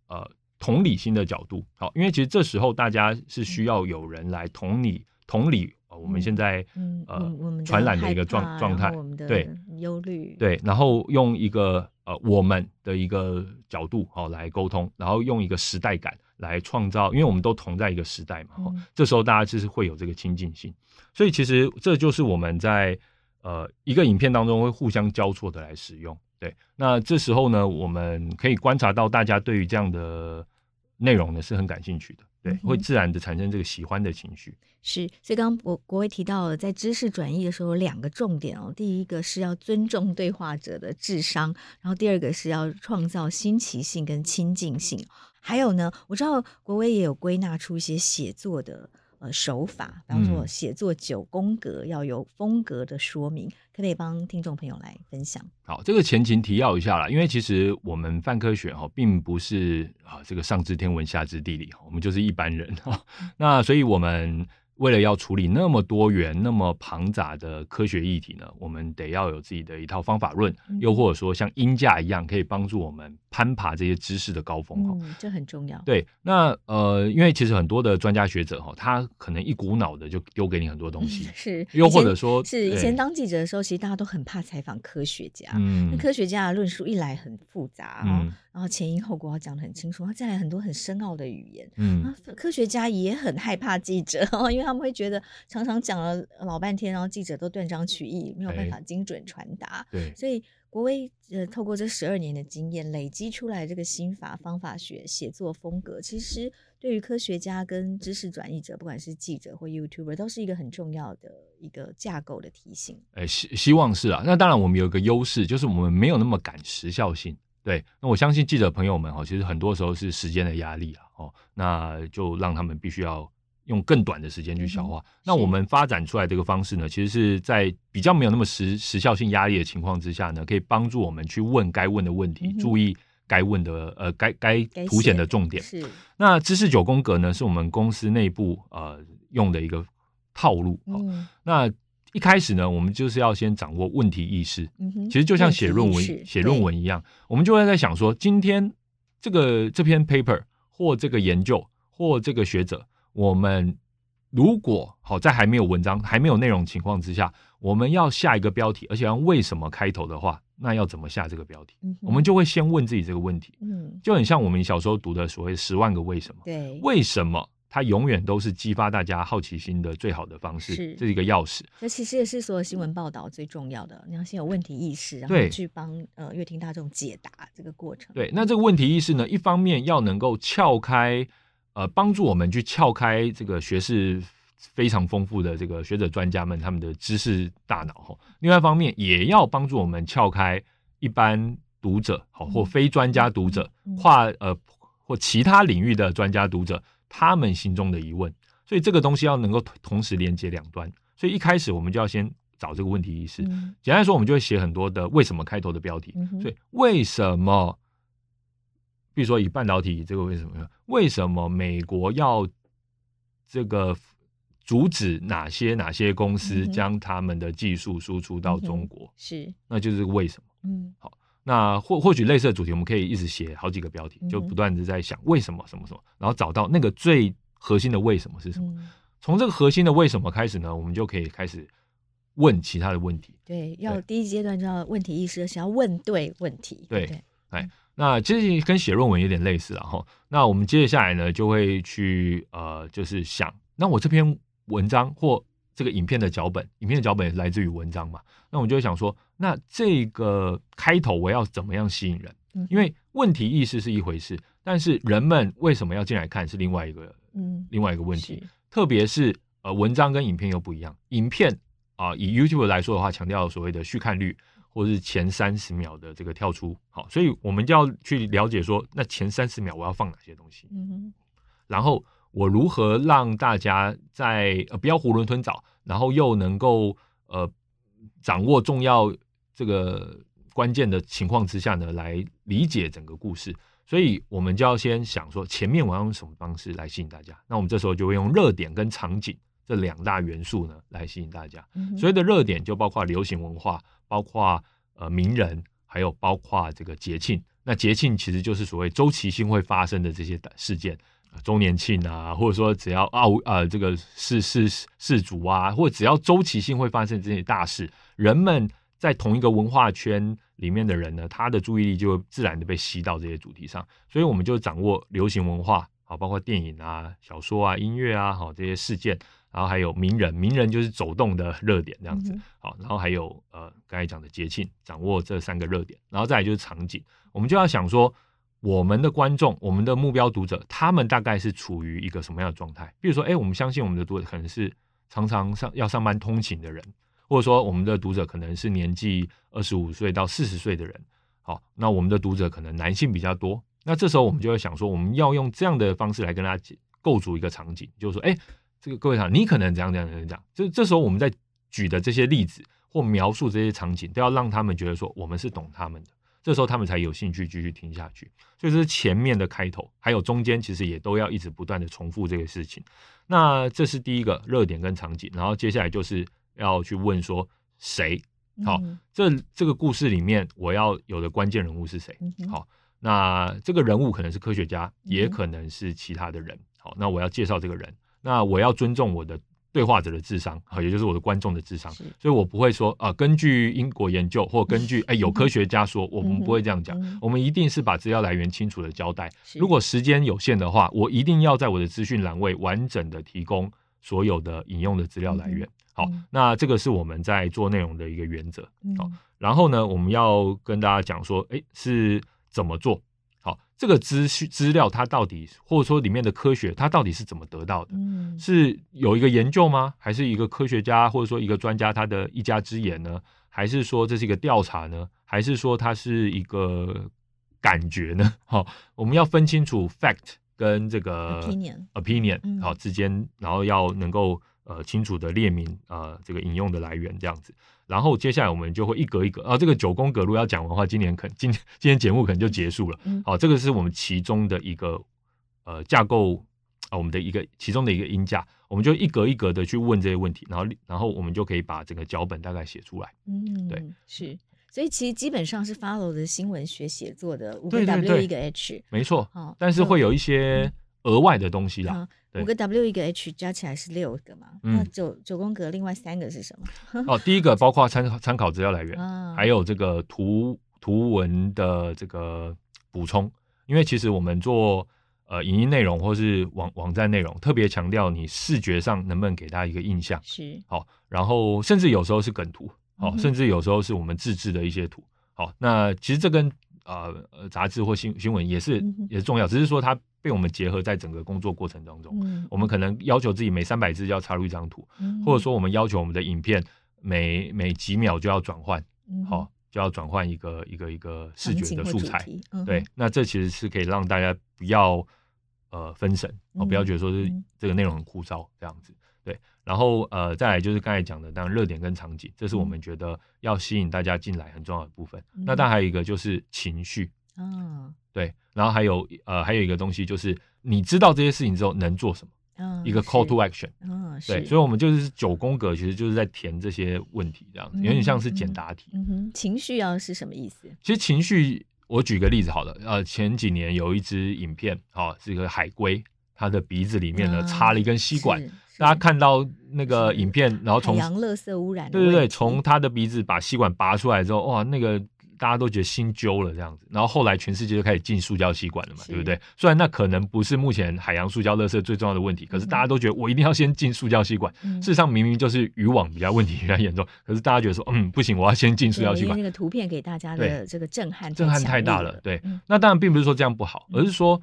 呃同理心的角度，好，因为其实这时候大家是需要有人来同理同理我们现在呃传染的一个状状态，对忧虑，对，然后用一个呃我们的一个角度哦来沟通，然后用一个时代感来创造，因为我们都同在一个时代嘛，这时候大家就是会有这个亲近性，所以其实这就是我们在。呃，一个影片当中会互相交错的来使用，对。那这时候呢，我们可以观察到大家对于这样的内容呢是很感兴趣的，对，会自然的产生这个喜欢的情绪。是，所以刚刚国国维提到了在知识转移的时候有两个重点哦，第一个是要尊重对话者的智商，然后第二个是要创造新奇性跟亲近性。还有呢，我知道国威也有归纳出一些写作的。呃，手法，比方说写作九宫格要有风格的说明，可不可以帮听众朋友来分享？好，这个前情提要一下啦，因为其实我们泛科学哈，并不是啊这个上知天文下知地理，我们就是一般人哈，那所以我们。为了要处理那么多元、那么庞杂的科学议题呢，我们得要有自己的一套方法论，嗯、又或者说像鹰架一样，可以帮助我们攀爬这些知识的高峰。嗯，这很重要。对，那呃，因为其实很多的专家学者哈，他可能一股脑的就丢给你很多东西，嗯、是。又或者说，是以前当记者的时候，其实大家都很怕采访科学家，嗯，那科学家的论述一来很复杂，嗯。然后前因后果要讲得很清楚，他再来很多很深奥的语言，嗯，科学家也很害怕记者，因为他们会觉得常常讲了老半天，然后记者都断章取义，没有办法精准传达。对，所以国威呃透过这十二年的经验累积出来这个心法方法学写作风格，其实对于科学家跟知识转译者，不管是记者或 YouTuber，都是一个很重要的一个架构的提醒。哎，希希望是啊。那当然我们有一个优势，就是我们没有那么赶时效性。对，那我相信记者朋友们哈，其实很多时候是时间的压力啊，哦，那就让他们必须要用更短的时间去消化。嗯、那我们发展出来这个方式呢，其实是在比较没有那么时时效性压力的情况之下呢，可以帮助我们去问该问的问题，嗯、注意该问的呃该该凸显的重点。是，那知识九宫格呢，是我们公司内部呃用的一个套路。哦、嗯，那。一开始呢，我们就是要先掌握问题意识。嗯，其实就像写论文、写论文一样，我们就会在想说，今天这个这篇 paper 或这个研究或这个学者，我们如果好在还没有文章、还没有内容情况之下，我们要下一个标题，而且要为什么开头的话，那要怎么下这个标题？嗯、我们就会先问自己这个问题。嗯，就很像我们小时候读的所谓十万个为什么。对，为什么？它永远都是激发大家好奇心的最好的方式，是这是一个钥匙。这其实也是所有新闻报道最重要的。你要先有问题意识，然后去帮呃乐听大众解答这个过程。对，那这个问题意识呢，一方面要能够撬开，呃，帮助我们去撬开这个学识非常丰富的这个学者专家们他们的知识大脑哈。另外一方面也要帮助我们撬开一般读者好或非专家读者，跨呃或其他领域的专家读者。他们心中的疑问，所以这个东西要能够同时连接两端，所以一开始我们就要先找这个问题意识。嗯、简单来说，我们就会写很多的为什么开头的标题。嗯、所以为什么，比如说以半导体这个为什么，为什么美国要这个阻止哪些哪些公司将他们的技术输出到中国？嗯、是，那就是为什么？嗯，好。那或或许类似的主题，我们可以一直写好几个标题，就不断的在想为什么什么什么，然后找到那个最核心的为什么是什么。从这个核心的为什么开始呢，我们就可以开始问其他的问题。对，要第一阶段就要问题意识，想要问对问题。对，哎，那其实跟写论文有点类似了哈。那我们接下来呢，就会去呃，就是想，那我这篇文章或这个影片的脚本，影片的脚本也来自于文章嘛。那我们就会想说，那这个开头我要怎么样吸引人？嗯、因为问题意识是一回事，但是人们为什么要进来看是另外一个，嗯，另外一个问题。特别是呃，文章跟影片又不一样。影片啊、呃，以 YouTube 来说的话，强调所谓的续看率。或者是前三十秒的这个跳出，好，所以我们就要去了解说，那前三十秒我要放哪些东西，嗯哼，然后我如何让大家在呃不要囫囵吞枣，然后又能够呃掌握重要这个关键的情况之下呢，来理解整个故事。所以我们就要先想说，前面我要用什么方式来吸引大家？那我们这时候就会用热点跟场景这两大元素呢来吸引大家。所谓的热点就包括流行文化。包括呃名人，还有包括这个节庆。那节庆其实就是所谓周期性会发生的这些事件，周年庆啊，或者说只要奥呃这个世世世足啊，或者只要周期性会发生这些大事，人们在同一个文化圈里面的人呢，他的注意力就会自然的被吸到这些主题上。所以我们就掌握流行文化，啊，包括电影啊、小说啊、音乐啊，好这些事件。然后还有名人，名人就是走动的热点这样子，好，然后还有呃刚才讲的节庆，掌握这三个热点，然后再来就是场景，我们就要想说，我们的观众，我们的目标读者，他们大概是处于一个什么样的状态？比如说，哎，我们相信我们的读者可能是常常上要上班通勤的人，或者说我们的读者可能是年纪二十五岁到四十岁的人，好，那我们的读者可能男性比较多，那这时候我们就会想说，我们要用这样的方式来跟大家构筑一个场景，就是说，哎。这个各位想，你可能怎样怎样怎样讲，这这时候我们在举的这些例子或描述这些场景，都要让他们觉得说我们是懂他们的，这时候他们才有兴趣继续听下去。所以这是前面的开头，还有中间其实也都要一直不断的重复这个事情。那这是第一个热点跟场景，然后接下来就是要去问说谁好，这这个故事里面我要有的关键人物是谁？好，那这个人物可能是科学家，也可能是其他的人。好，那我要介绍这个人。那我要尊重我的对话者的智商，也就是我的观众的智商，所以我不会说啊、呃，根据英国研究或根据 哎有科学家说，我们不会这样讲，我们一定是把资料来源清楚的交代。如果时间有限的话，我一定要在我的资讯栏位完整的提供所有的引用的资料来源。好，那这个是我们在做内容的一个原则。好，然后呢，我们要跟大家讲说，哎，是怎么做？这个资讯资料它到底，或者说里面的科学它到底是怎么得到的？嗯，是有一个研究吗？还是一个科学家或者说一个专家他的一家之言呢？还是说这是一个调查呢？还是说它是一个感觉呢？好，我们要分清楚 fact 跟这个 opinion opinion 好之间，然后要能够呃清楚的列明呃这个引用的来源这样子。然后接下来我们就会一格一格啊，这个九宫格如果要讲完的话，今年可今今天节目可能就结束了。嗯，好，这个是我们其中的一个呃架构啊，我们的一个其中的一个音架，我们就一格一格的去问这些问题，然后然后我们就可以把整个脚本大概写出来。嗯，对，是，所以其实基本上是 follow 的新闻学写作的五个 W 一个 H，没错。好，但是会有一些额外的东西啦。嗯五个 W 一个 H 加起来是六个嘛？嗯、那九九宫格另外三个是什么？哦，第一个 包括参考参考资料来源，啊、还有这个图图文的这个补充。因为其实我们做呃影音内容或是网网站内容，特别强调你视觉上能不能给大家一个印象是好，然后甚至有时候是梗图，好，嗯、甚至有时候是我们自制的一些图。好，那其实这跟呃杂志或新新闻也是也是重要，只是说它。被我们结合在整个工作过程当中，嗯、我们可能要求自己每三百字就要插入一张图，嗯、或者说我们要求我们的影片每每几秒就要转换，好、就要转换一个一个一个视觉的素材。嗯、对，那这其实是可以让大家不要呃分神，哦，不要觉得说是这个内容很枯燥这样子。对，然后呃再来就是刚才讲的，当然热点跟场景，这是我们觉得要吸引大家进来很重要的部分。嗯、那当然还有一个就是情绪。嗯，对，然后还有呃，还有一个东西就是，你知道这些事情之后能做什么？嗯，一个 call to action。嗯，对，所以我们就是九宫格，其实就是在填这些问题，这样子有点像是简答题。嗯哼，情绪要是什么意思？其实情绪，我举个例子好了，呃，前几年有一支影片，哦，是一个海龟，它的鼻子里面呢插了一根吸管，大家看到那个影片，然后从海洋垃圾污染，对对对，从他的鼻子把吸管拔出来之后，哇，那个。大家都觉得心揪了这样子，然后后来全世界就开始禁塑胶吸管了嘛，对不对？虽然那可能不是目前海洋塑胶垃圾最重要的问题，可是大家都觉得我一定要先禁塑胶吸管。嗯、事实上明明就是渔网比较问题比较严重，可是大家觉得说，嗯，不行，我要先禁塑胶吸管。那个图片给大家的这个震撼，震撼太大了。对，嗯、那当然并不是说这样不好，而是说，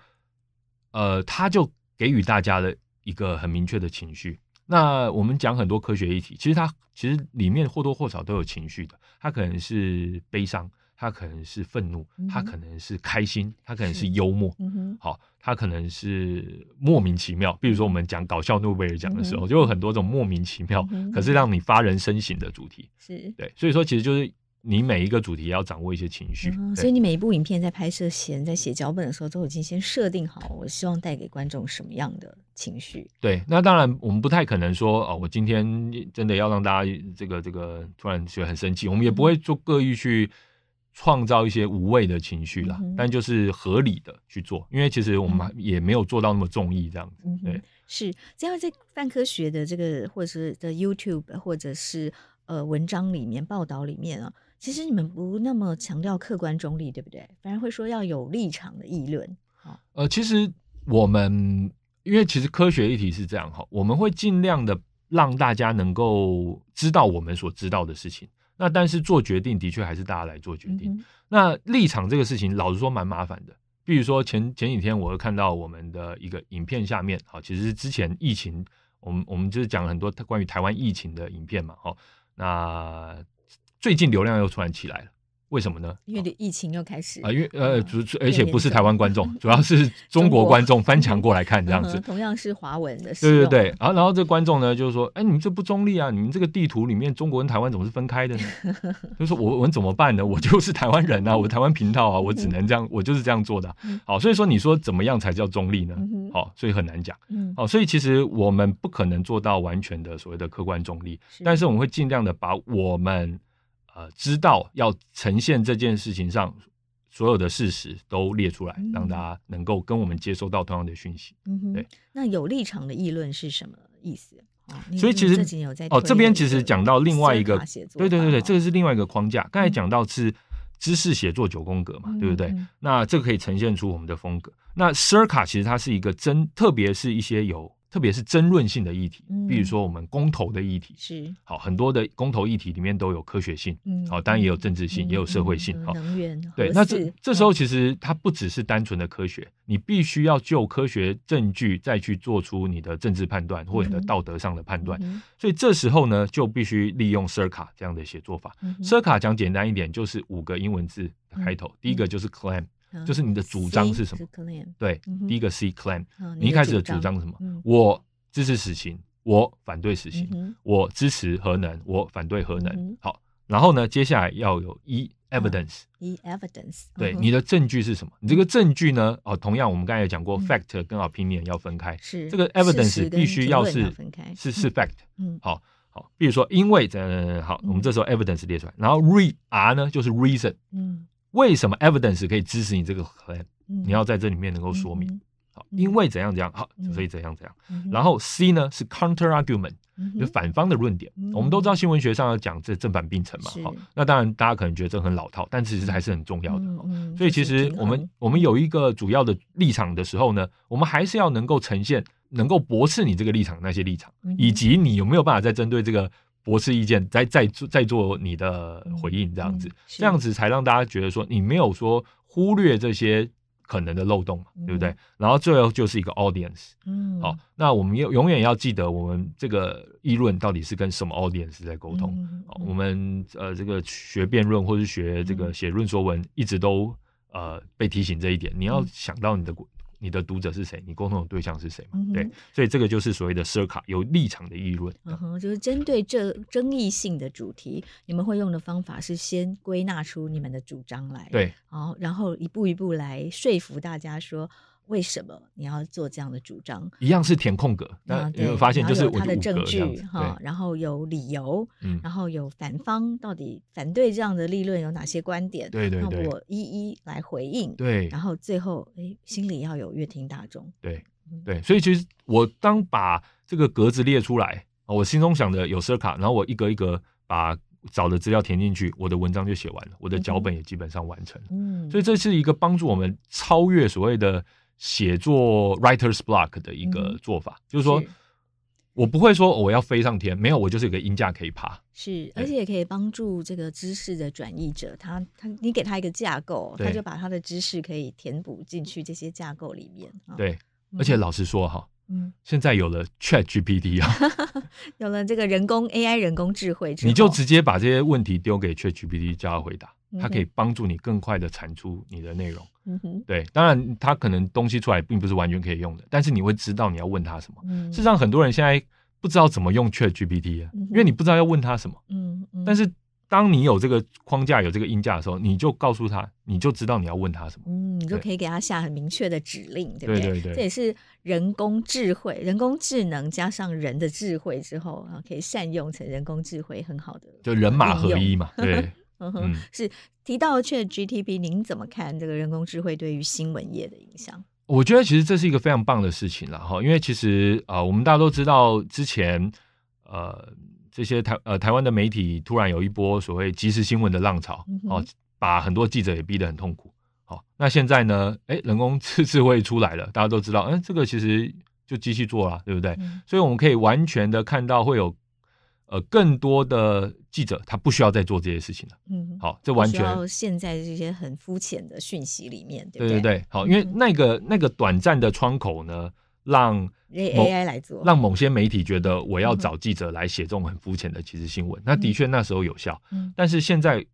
呃，他就给予大家的一个很明确的情绪。那我们讲很多科学议题，其实它其实里面或多或少都有情绪的，它可能是悲伤。它可能是愤怒，它可能是开心，它可能是幽默，好，它可能是莫名其妙。比如说我们讲搞笑诺贝尔奖的时候，就有很多种莫名其妙，可是让你发人深省的主题。是对，所以说其实就是你每一个主题要掌握一些情绪。所以你每一部影片在拍摄前，在写脚本的时候，都已经先设定好，我希望带给观众什么样的情绪。对，那当然我们不太可能说哦，我今天真的要让大家这个这个突然觉得很生气，我们也不会做刻意去。创造一些无谓的情绪啦，嗯、但就是合理的去做，因为其实我们也没有做到那么综艺这样子。嗯、对，是这样在泛科学的这个或者是的 YouTube 或者是呃文章里面报道里面啊，其实你们不那么强调客观中立，对不对？反而会说要有立场的议论。呃，其实我们因为其实科学议题是这样哈，我们会尽量的让大家能够知道我们所知道的事情。那但是做决定的确还是大家来做决定。嗯、那立场这个事情，老实说蛮麻烦的。比如说前前几天，我会看到我们的一个影片下面，好，其实是之前疫情，我们我们就是讲了很多关于台湾疫情的影片嘛，好，那最近流量又突然起来了。为什么呢？因为疫情又开始啊，因为呃主而且不是台湾观众，主要是中国观众翻墙过来看 这样子。同样是华文的，对对对。然后然后这观众呢，就是说，哎，你们这不中立啊！你们这个地图里面中国跟台湾怎么是分开的呢？就是说我我们怎么办呢？我就是台湾人啊，我台湾频道啊，我只能这样，我就是这样做的。好，所以说你说怎么样才叫中立呢？好，所以很难讲。好，所以其实我们不可能做到完全的所谓的客观中立，但是我们会尽量的把我们。呃，知道要呈现这件事情上所有的事实都列出来，嗯、让大家能够跟我们接收到同样的讯息。对。那有立场的议论是什么意思？哦、所以其实哦，这边其实讲到另外一个，对对对对，这个是另外一个框架。刚才讲到是知识写作九宫格嘛，嗯、对不对？嗯、那这个可以呈现出我们的风格。那 Circa 其实它是一个真，特别是一些有。特别是争论性的议题，比如说我们公投的议题，是。好很多的公投议题里面都有科学性，嗯，好，当然也有政治性，也有社会性，好，能源，对，那这这时候其实它不只是单纯的科学，你必须要就科学证据再去做出你的政治判断或你的道德上的判断，所以这时候呢，就必须利用 CIRCA 这样的写作法。CIRCA 讲简单一点，就是五个英文字开头，第一个就是 claim。就是你的主张是什么？对，第一个 C claim，你一开始的主张是什么？我支持死刑，我反对死刑，我支持核能，我反对核能。好，然后呢，接下来要有 E evidence，E evidence，对，你的证据是什么？你这个证据呢？哦，同样我们刚才也讲过，fact 跟 opinion 要分开，是这个 evidence 必须要是是是 fact。嗯，好好，比如说因为呃，好，我们这时候 evidence 列出来，然后 re R 呢就是 reason，嗯。为什么 evidence 可以支持你这个 claim？你要在这里面能够说明，好，因为怎样怎样，好，所以怎样怎样。然后 C 呢是 counter argument，就反方的论点。我们都知道新闻学上要讲这正反并陈嘛，好，那当然大家可能觉得这很老套，但其实还是很重要的。所以其实我们我们有一个主要的立场的时候呢，我们还是要能够呈现能够驳斥你这个立场那些立场，以及你有没有办法再针对这个。驳斥意见，再再做再做你的回应，这样子，这样子才让大家觉得说你没有说忽略这些可能的漏洞，嗯、对不对？然后最后就是一个 audience，嗯，好，那我们永永远要记得，我们这个议论到底是跟什么 audience 在沟通？我们呃这个学辩论或是学这个写论说文，一直都呃被提醒这一点，你要想到你的。你的读者是谁？你沟通的对象是谁嘛？嗯、对，所以这个就是所谓的 CIRCA 有立场的议论。嗯哼，就是针对这争议性的主题，你们会用的方法是先归纳出你们的主张来，对，好，然后一步一步来说服大家说。为什么你要做这样的主张？一样是填空格，那你有发现就是有他的证据哈，然后有理由，然后有反方到底反对这样的立论有哪些观点？对对对，那我一一来回应。对，然后最后哎，心里要有乐听大众。对对，所以其实我当把这个格子列出来，我心中想的有 CIRCA，然后我一格一格把找的资料填进去，我的文章就写完了，我的脚本也基本上完成了。嗯，所以这是一个帮助我们超越所谓的写作 writer's block 的一个做法，嗯、就是说。我不会说我要飞上天，没有，我就是有个音架可以爬。是，而且也可以帮助这个知识的转译者，他他你给他一个架构，他就把他的知识可以填补进去这些架构里面。对，嗯、而且老实说哈，嗯，现在有了 Chat GPT 啊，有了这个人工 AI 人工智慧你就直接把这些问题丢给 Chat GPT 叫他回答。它可以帮助你更快的产出你的内容，嗯哼，对，当然它可能东西出来并不是完全可以用的，但是你会知道你要问他什么。嗯，事实上，很多人现在不知道怎么用 ChatGPT 啊，因为你不知道要问他什么。嗯嗯。但是当你有这个框架、有这个音架的时候，你就告诉他，你就知道你要问他什么。嗯，你就可以给他下很明确的指令，对不对？对对对。这也是人工智慧、人工智能加上人的智慧之后啊，可以善用成人工智慧很好的，就人马合一嘛，对。嗯哼，是提到 ChatGPT，您怎么看这个人工智慧对于新闻业的影响？我觉得其实这是一个非常棒的事情了哈，因为其实啊、呃，我们大家都知道，之前呃这些台呃台湾的媒体突然有一波所谓即时新闻的浪潮，哦，把很多记者也逼得很痛苦。好，那现在呢，哎，人工智智慧出来了，大家都知道，嗯，这个其实就机器做了，对不对？嗯、所以我们可以完全的看到会有。呃，更多的记者他不需要再做这些事情了。嗯，好，这完全现在这些很肤浅的讯息里面，对不对？对好，因为那个、嗯、那个短暂的窗口呢，让 AI 来做，让某些媒体觉得我要找记者来写这种很肤浅的其实新闻，嗯、那的确那时候有效。嗯，但是现在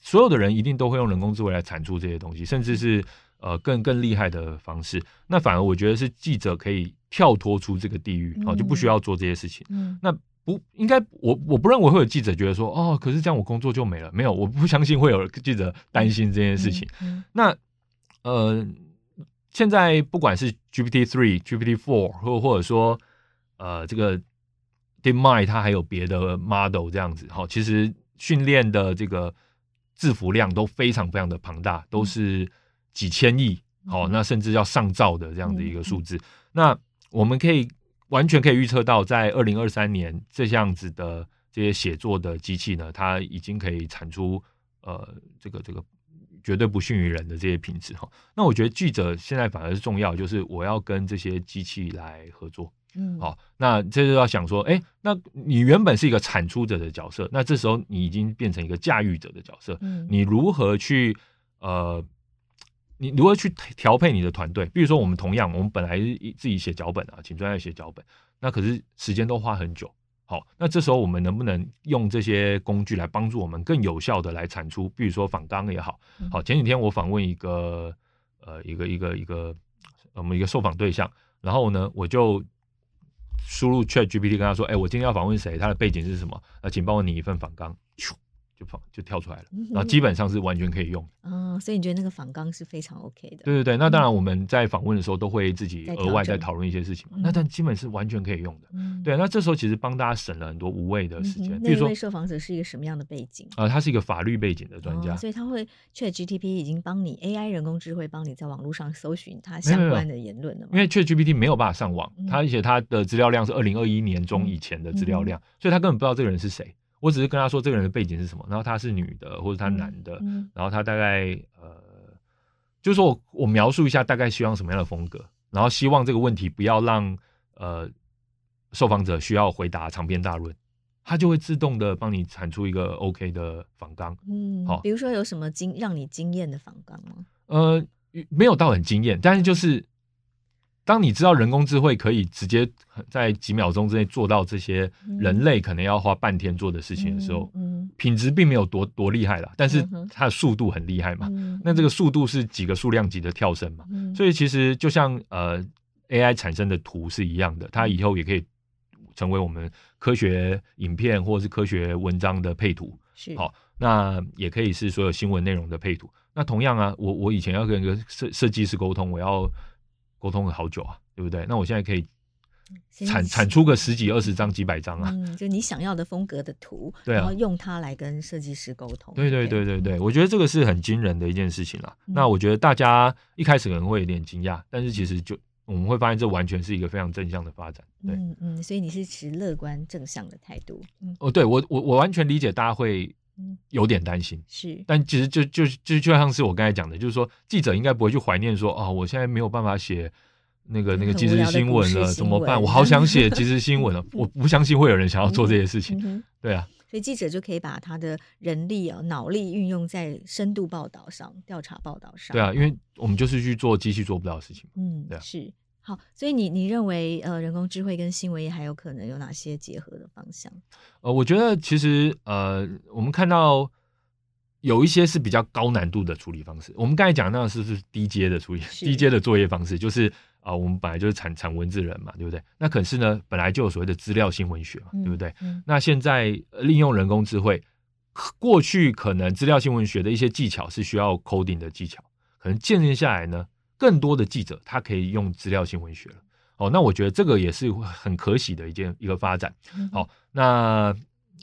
所有的人一定都会用人工智慧来产出这些东西，甚至是呃更更厉害的方式。那反而我觉得是记者可以跳脱出这个地狱，好、嗯，就不需要做这些事情。嗯，那。不应该，我我不认为会有记者觉得说，哦，可是这样我工作就没了。没有，我不相信会有记者担心这件事情。嗯嗯、那呃，现在不管是 GPT three、GPT four，或或者说呃这个 DeepMind，它还有别的 model 这样子，哈，其实训练的这个字符量都非常非常的庞大，都是几千亿，好、嗯，那甚至要上兆的这样的一个数字。嗯、那我们可以。完全可以预测到，在二零二三年这样子的这些写作的机器呢，它已经可以产出呃这个这个绝对不逊于人的这些品质哈。那我觉得记者现在反而是重要，就是我要跟这些机器来合作。嗯，好，那这就要想说，哎，那你原本是一个产出者的角色，那这时候你已经变成一个驾驭者的角色。嗯，你如何去呃？你如何去调配你的团队？比如说，我们同样，我们本来自己写脚本啊，请专业写脚本，那可是时间都花很久。好，那这时候我们能不能用这些工具来帮助我们更有效的来产出？比如说访纲也好，好，前几天我访问一个呃一个一个一个我们一个受访对象，然后呢，我就输入 ChatGPT 跟他说：“哎，我今天要访问谁？他的背景是什么？啊请帮我拟一份访纲。”就放就跳出来了，然后基本上是完全可以用。嗯，所以你觉得那个访纲是非常 OK 的？对对对，那当然我们在访问的时候都会自己额外再讨论一些事情嘛。那但基本是完全可以用的。对，那这时候其实帮大家省了很多无谓的时间。比如说，那位受访者是一个什么样的背景？呃，他是一个法律背景的专家，所以他会 ChatGPT 已经帮你 AI 人工智慧帮你在网络上搜寻他相关的言论了。因为 ChatGPT 没有办法上网，他而且他的资料量是二零二一年中以前的资料量，所以他根本不知道这个人是谁。我只是跟他说这个人的背景是什么，然后他是女的或者他男的，然后他大概呃，就是说我我描述一下大概希望什么样的风格，然后希望这个问题不要让呃受访者需要回答长篇大论，他就会自动的帮你产出一个 OK 的访纲。嗯，好，比如说有什么惊让你惊艳的访纲吗？呃，没有到很惊艳，但是就是。当你知道人工智慧可以直接在几秒钟之内做到这些人类可能要花半天做的事情的时候，嗯嗯、品质并没有多多厉害啦，但是它的速度很厉害嘛。嗯、那这个速度是几个数量级的跳升嘛？嗯、所以其实就像呃 AI 产生的图是一样的，它以后也可以成为我们科学影片或者是科学文章的配图。是好，那也可以是所有新闻内容的配图。那同样啊，我我以前要跟一个设设计师沟通，我要。沟通了好久啊，对不对？那我现在可以产产出个十几、二十张、几百张啊，嗯，就你想要的风格的图，对啊，然后用它来跟设计师沟通。对对对对对，我觉得这个是很惊人的一件事情啦。嗯、那我觉得大家一开始可能会有点惊讶，但是其实就我们会发现这完全是一个非常正向的发展。对，嗯嗯，所以你是持乐观正向的态度。嗯，哦，对我我我完全理解大家会有点担心，是，但其实就就就就像是我刚才讲的，就是说记者应该不会去怀念说，哦，我现在没有办法写那个 那个即时新闻了，怎么办？我好想写即时 新闻了，我不相信会有人想要做这些事情。嗯嗯、对啊。所以记者就可以把他的人力啊、脑力运用在深度报道上、调查报道上。对啊，因为我们就是去做机器做不到的事情。嗯，对啊，是。好，所以你你认为呃，人工智慧跟新闻业还有可能有哪些结合的方向？呃，我觉得其实呃，我们看到有一些是比较高难度的处理方式。我们刚才讲的是不是是低阶的处理，低阶的作业方式，就是。啊，我们本来就是产产文字人嘛，对不对？那可是呢，本来就有所谓的资料新闻学嘛，对不对？那现在利用人工智慧，过去可能资料新闻学的一些技巧是需要 coding 的技巧，可能渐渐下来呢，更多的记者他可以用资料新闻学了。哦，那我觉得这个也是很可喜的一件一个发展。好，那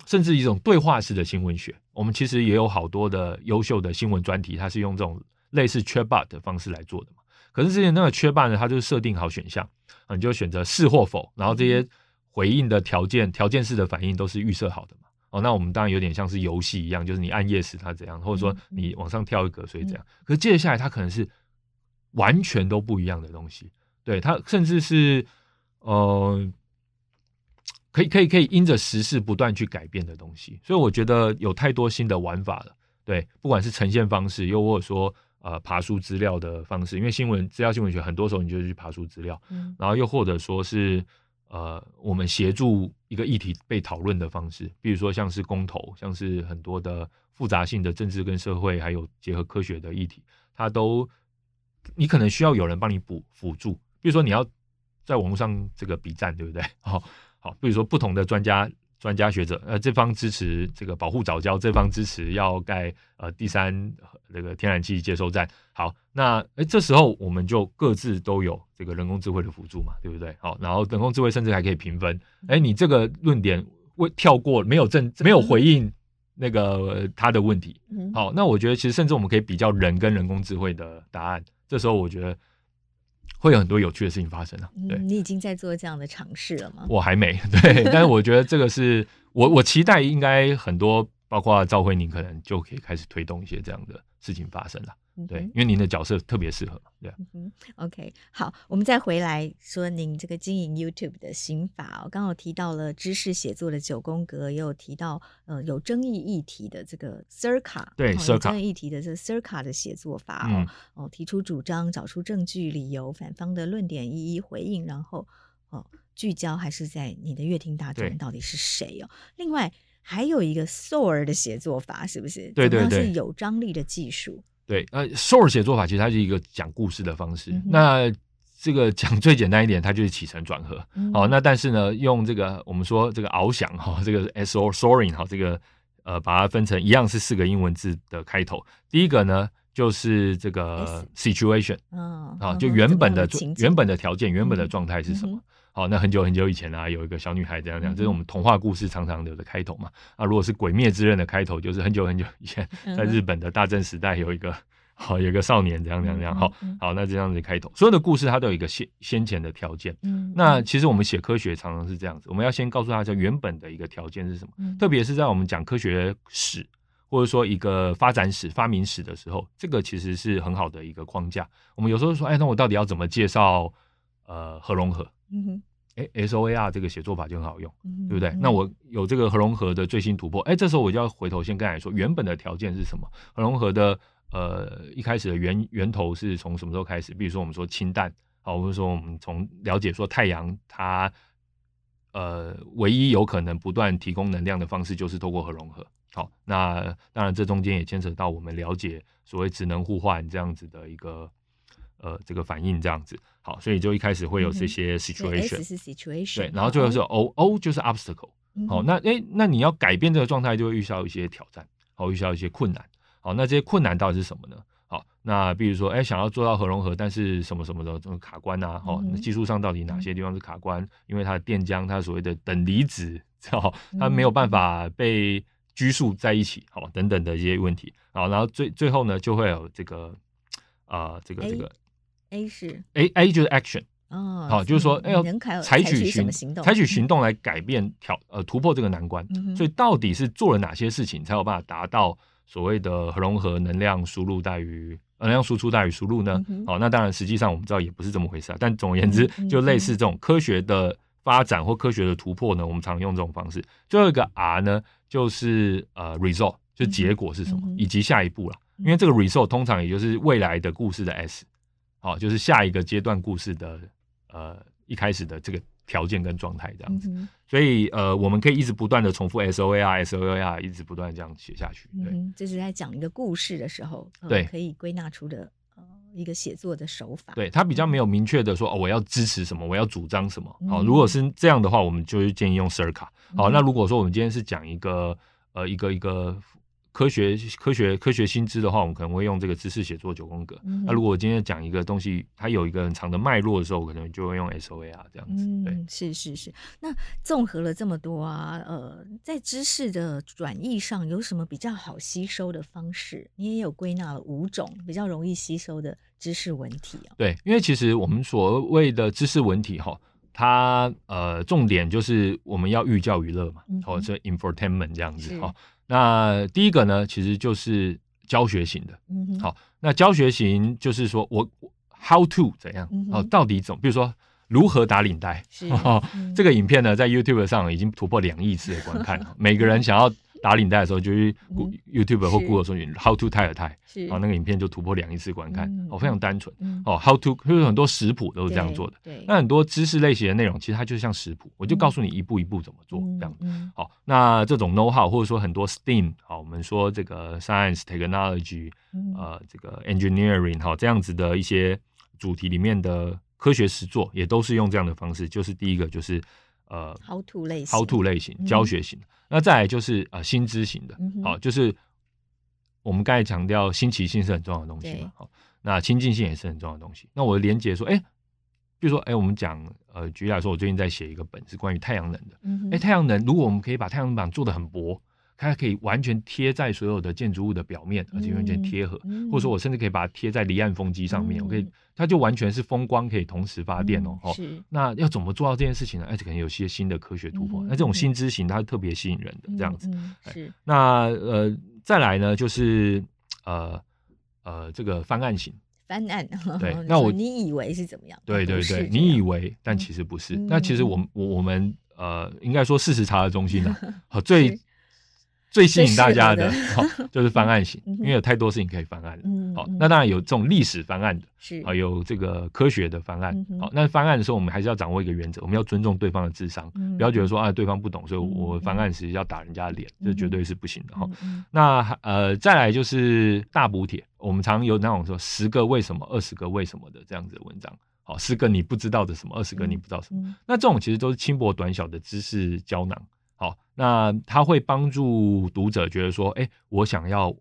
甚至一种对话式的新闻学，我们其实也有好多的优秀的新闻专题，它是用这种类似 chatbot 的方式来做的嘛。可是之前那个缺霸呢，它就是设定好选项，你就选择是或否，然后这些回应的条件、条件式的反应都是预设好的嘛。哦，那我们当然有点像是游戏一样，就是你按 yes 它怎样，或者说你往上跳一格所以怎样。可是接下来它可能是完全都不一样的东西，对它甚至是呃，可以可以可以因着时事不断去改变的东西。所以我觉得有太多新的玩法了，对，不管是呈现方式，又或者说。呃，爬书资料的方式，因为新闻资料新闻学很多时候你就去爬书资料，嗯，然后又或者说是呃，我们协助一个议题被讨论的方式，比如说像是公投，像是很多的复杂性的政治跟社会，还有结合科学的议题，它都你可能需要有人帮你补辅助，比如说你要在网络上这个比战，对不对？好，好，比如说不同的专家。专家学者，呃，这方支持这个保护早教，这方支持要盖呃第三这个天然气接收站。好，那哎，这时候我们就各自都有这个人工智慧的辅助嘛，对不对？好，然后人工智慧甚至还可以评分。哎，你这个论点未跳过，没有正，没有回应那个他的问题。好，那我觉得其实甚至我们可以比较人跟人工智慧的答案。这时候我觉得。会有很多有趣的事情发生啊！对，你已经在做这样的尝试了吗？我还没，对，但是我觉得这个是我我期待应该很多，包括赵慧宁可能就可以开始推动一些这样的事情发生了。对，因为您的角色特别适合，对。嗯 OK，好，我们再回来说您这个经营 YouTube 的心法哦。刚好提到了知识写作的九宫格，也有提到呃有争议议题的这个 Circa，对，有争议议题的这个 Circa 的写作法哦。哦，提出主张，找出证据、理由，反方的论点一一回应，然后哦聚焦还是在你的阅听大众到底是谁哦。另外还有一个 SOAR 的写作法，是不是？对对对，是有张力的技术。对，呃，SOAR 写作法其实它是一个讲故事的方式。嗯、那这个讲最简单一点，它就是起承转合。好、嗯哦，那但是呢，用这个我们说这个翱翔哈，这个 S O soaring 哈，这个呃，把它分成一样是四个英文字的开头。第一个呢，就是这个 situation，啊、哦，就原本的原本的条件，原本的状态是什么？嗯哦，那很久很久以前啊，有一个小女孩这样这样，这是我们童话故事常常有的开头嘛。啊，如果是《鬼灭之刃》的开头，就是很久很久以前，在日本的大正时代，有一个 好有一个少年这样这样这样。好，好，那这样子开头，所有的故事它都有一个先先前的条件。那其实我们写科学常常是这样子，我们要先告诉大家原本的一个条件是什么。特别是在我们讲科学史或者说一个发展史、发明史的时候，这个其实是很好的一个框架。我们有时候说，哎，那我到底要怎么介绍呃核融合？嗯哼，哎，S O A R 这个写作法就很好用，嗯、对不对？嗯、那我有这个核融合的最新突破，哎，这时候我就要回头先跟你说，原本的条件是什么？核融合的呃一开始的源源头是从什么时候开始？比如说我们说氢弹，好，我们说我们从了解说太阳它呃唯一有可能不断提供能量的方式就是透过核融合。好，那当然这中间也牵扯到我们了解所谓职能互换这样子的一个。呃，这个反应这样子，好，所以就一开始会有这些 situation，、嗯、是 situation，对，然后最后是 O，O、哦、就是 obstacle，好，那诶，那你要改变这个状态，就会遇到一些挑战，好，遇到一些困难，好，那这些困难到底是什么呢？好，那比如说，哎，想要做到核融合，但是什么什么的这种卡关啊，好，那技术上到底哪些地方是卡关？嗯、因为它的电浆，它所谓的等离子，好，它没有办法被拘束在一起，好，等等的一些问题，好，然后最最后呢，就会有这个啊、呃，这个这个。A 是 A A 就是 action，哦，好，就是说，哎呦，采取行行动，采取行动来改变挑呃突破这个难关。嗯、所以到底是做了哪些事情，才有办法达到所谓的核融合能量输入大于能量输出大于输入呢？嗯、好，那当然实际上我们知道也不是这么回事啊。但总而言之，嗯、就类似这种科学的发展或科学的突破呢，我们常用这种方式。最后一个 R 呢，就是呃 result，就结果是什么，嗯、以及下一步了。因为这个 result 通常也就是未来的故事的 S，好，就是下一个阶段故事的。呃，一开始的这个条件跟状态这样子，嗯、所以呃，我们可以一直不断的重复 S O A R S O A R，一直不断这样写下去。对，嗯、这是在讲一个故事的时候，呃、对，可以归纳出的呃一个写作的手法。对，他比较没有明确的说哦，我要支持什么，我要主张什么。好、嗯，如果是这样的话，我们就建议用 Circa。好，嗯、那如果说我们今天是讲一个呃一个一个。科学科学科学新知的话，我们可能会用这个知识写作九宫格。嗯、那如果我今天讲一个东西，它有一个很长的脉络的时候，我可能就会用 SOA 这样子。嗯，对，是是是。那综合了这么多啊，呃，在知识的转译上有什么比较好吸收的方式？你也有归纳了五种比较容易吸收的知识文体啊。对，因为其实我们所谓的知识文体哈，它呃重点就是我们要寓教于乐嘛，或者、嗯、infotainment 这样子哈。那第一个呢，其实就是教学型的。嗯，好，那教学型就是说我 how to 怎样？嗯、哦，到底怎么？比如说如何打领带？是、哦嗯、这个影片呢，在 YouTube 上已经突破两亿次的观看。每个人想要。打领带的时候，就去 YouTube 或 Google 搜寻 How to tie a tie，然后那个影片就突破两亿次观看，哦，非常单纯，哦，How to 就是很多食谱都是这样做的，那很多知识类型的内容，其实它就像食谱，我就告诉你一步一步怎么做，这样，好，那这种 know how 或者说很多 STEAM，好，我们说这个 Science Technology，呃，这个 Engineering，好，这样子的一些主题里面的科学实作，也都是用这样的方式，就是第一个就是呃，How to 类型，How to 类型教学型。那再来就是呃新知型的，好、嗯哼。哦，就是我们刚才强调新奇性是很重要的东西嘛，好。对，那亲近性也是很重要的东西。那我连接说，哎、欸，比如说，哎、欸，我们讲呃，举例来说，我最近在写一个本是关于太阳能的，哎、嗯哼。欸，太阳能如果我们可以把太阳能板做得很薄。它可以完全贴在所有的建筑物的表面，而且完全贴合，嗯、或者说我甚至可以把它贴在离岸风机上面，嗯、我可以，它就完全是风光可以同时发电哦。嗯、是。那要怎么做到这件事情呢？而且可能有些新的科学突破。嗯、那这种新知型它是特别吸引人的，这样子。是。那呃，再来呢，就是呃呃，这个翻案型。翻案。对。那我你以为是怎么样？对对对，你以为，但其实不是。嗯、那其实我们我我们呃，应该说事实查核中心呢，好最。最吸引大家的，好 就是翻案型，因为有太多事情可以翻案了。好，那当然有这种历史翻案的，是啊，有这个科学的翻案。好，那翻案的时候，我们还是要掌握一个原则，我们要尊重对方的智商，不要觉得说啊，对方不懂，所以我翻案时要打人家的脸，这绝对是不行的哈。那呃，再来就是大补帖，我们常有那种说十个为什么、二十个为什么的这样子的文章。好，十个你不知道的什么，二十个你不知道什么，那这种其实都是轻薄短小的知识胶囊。好，那他会帮助读者觉得说，哎、欸，我想要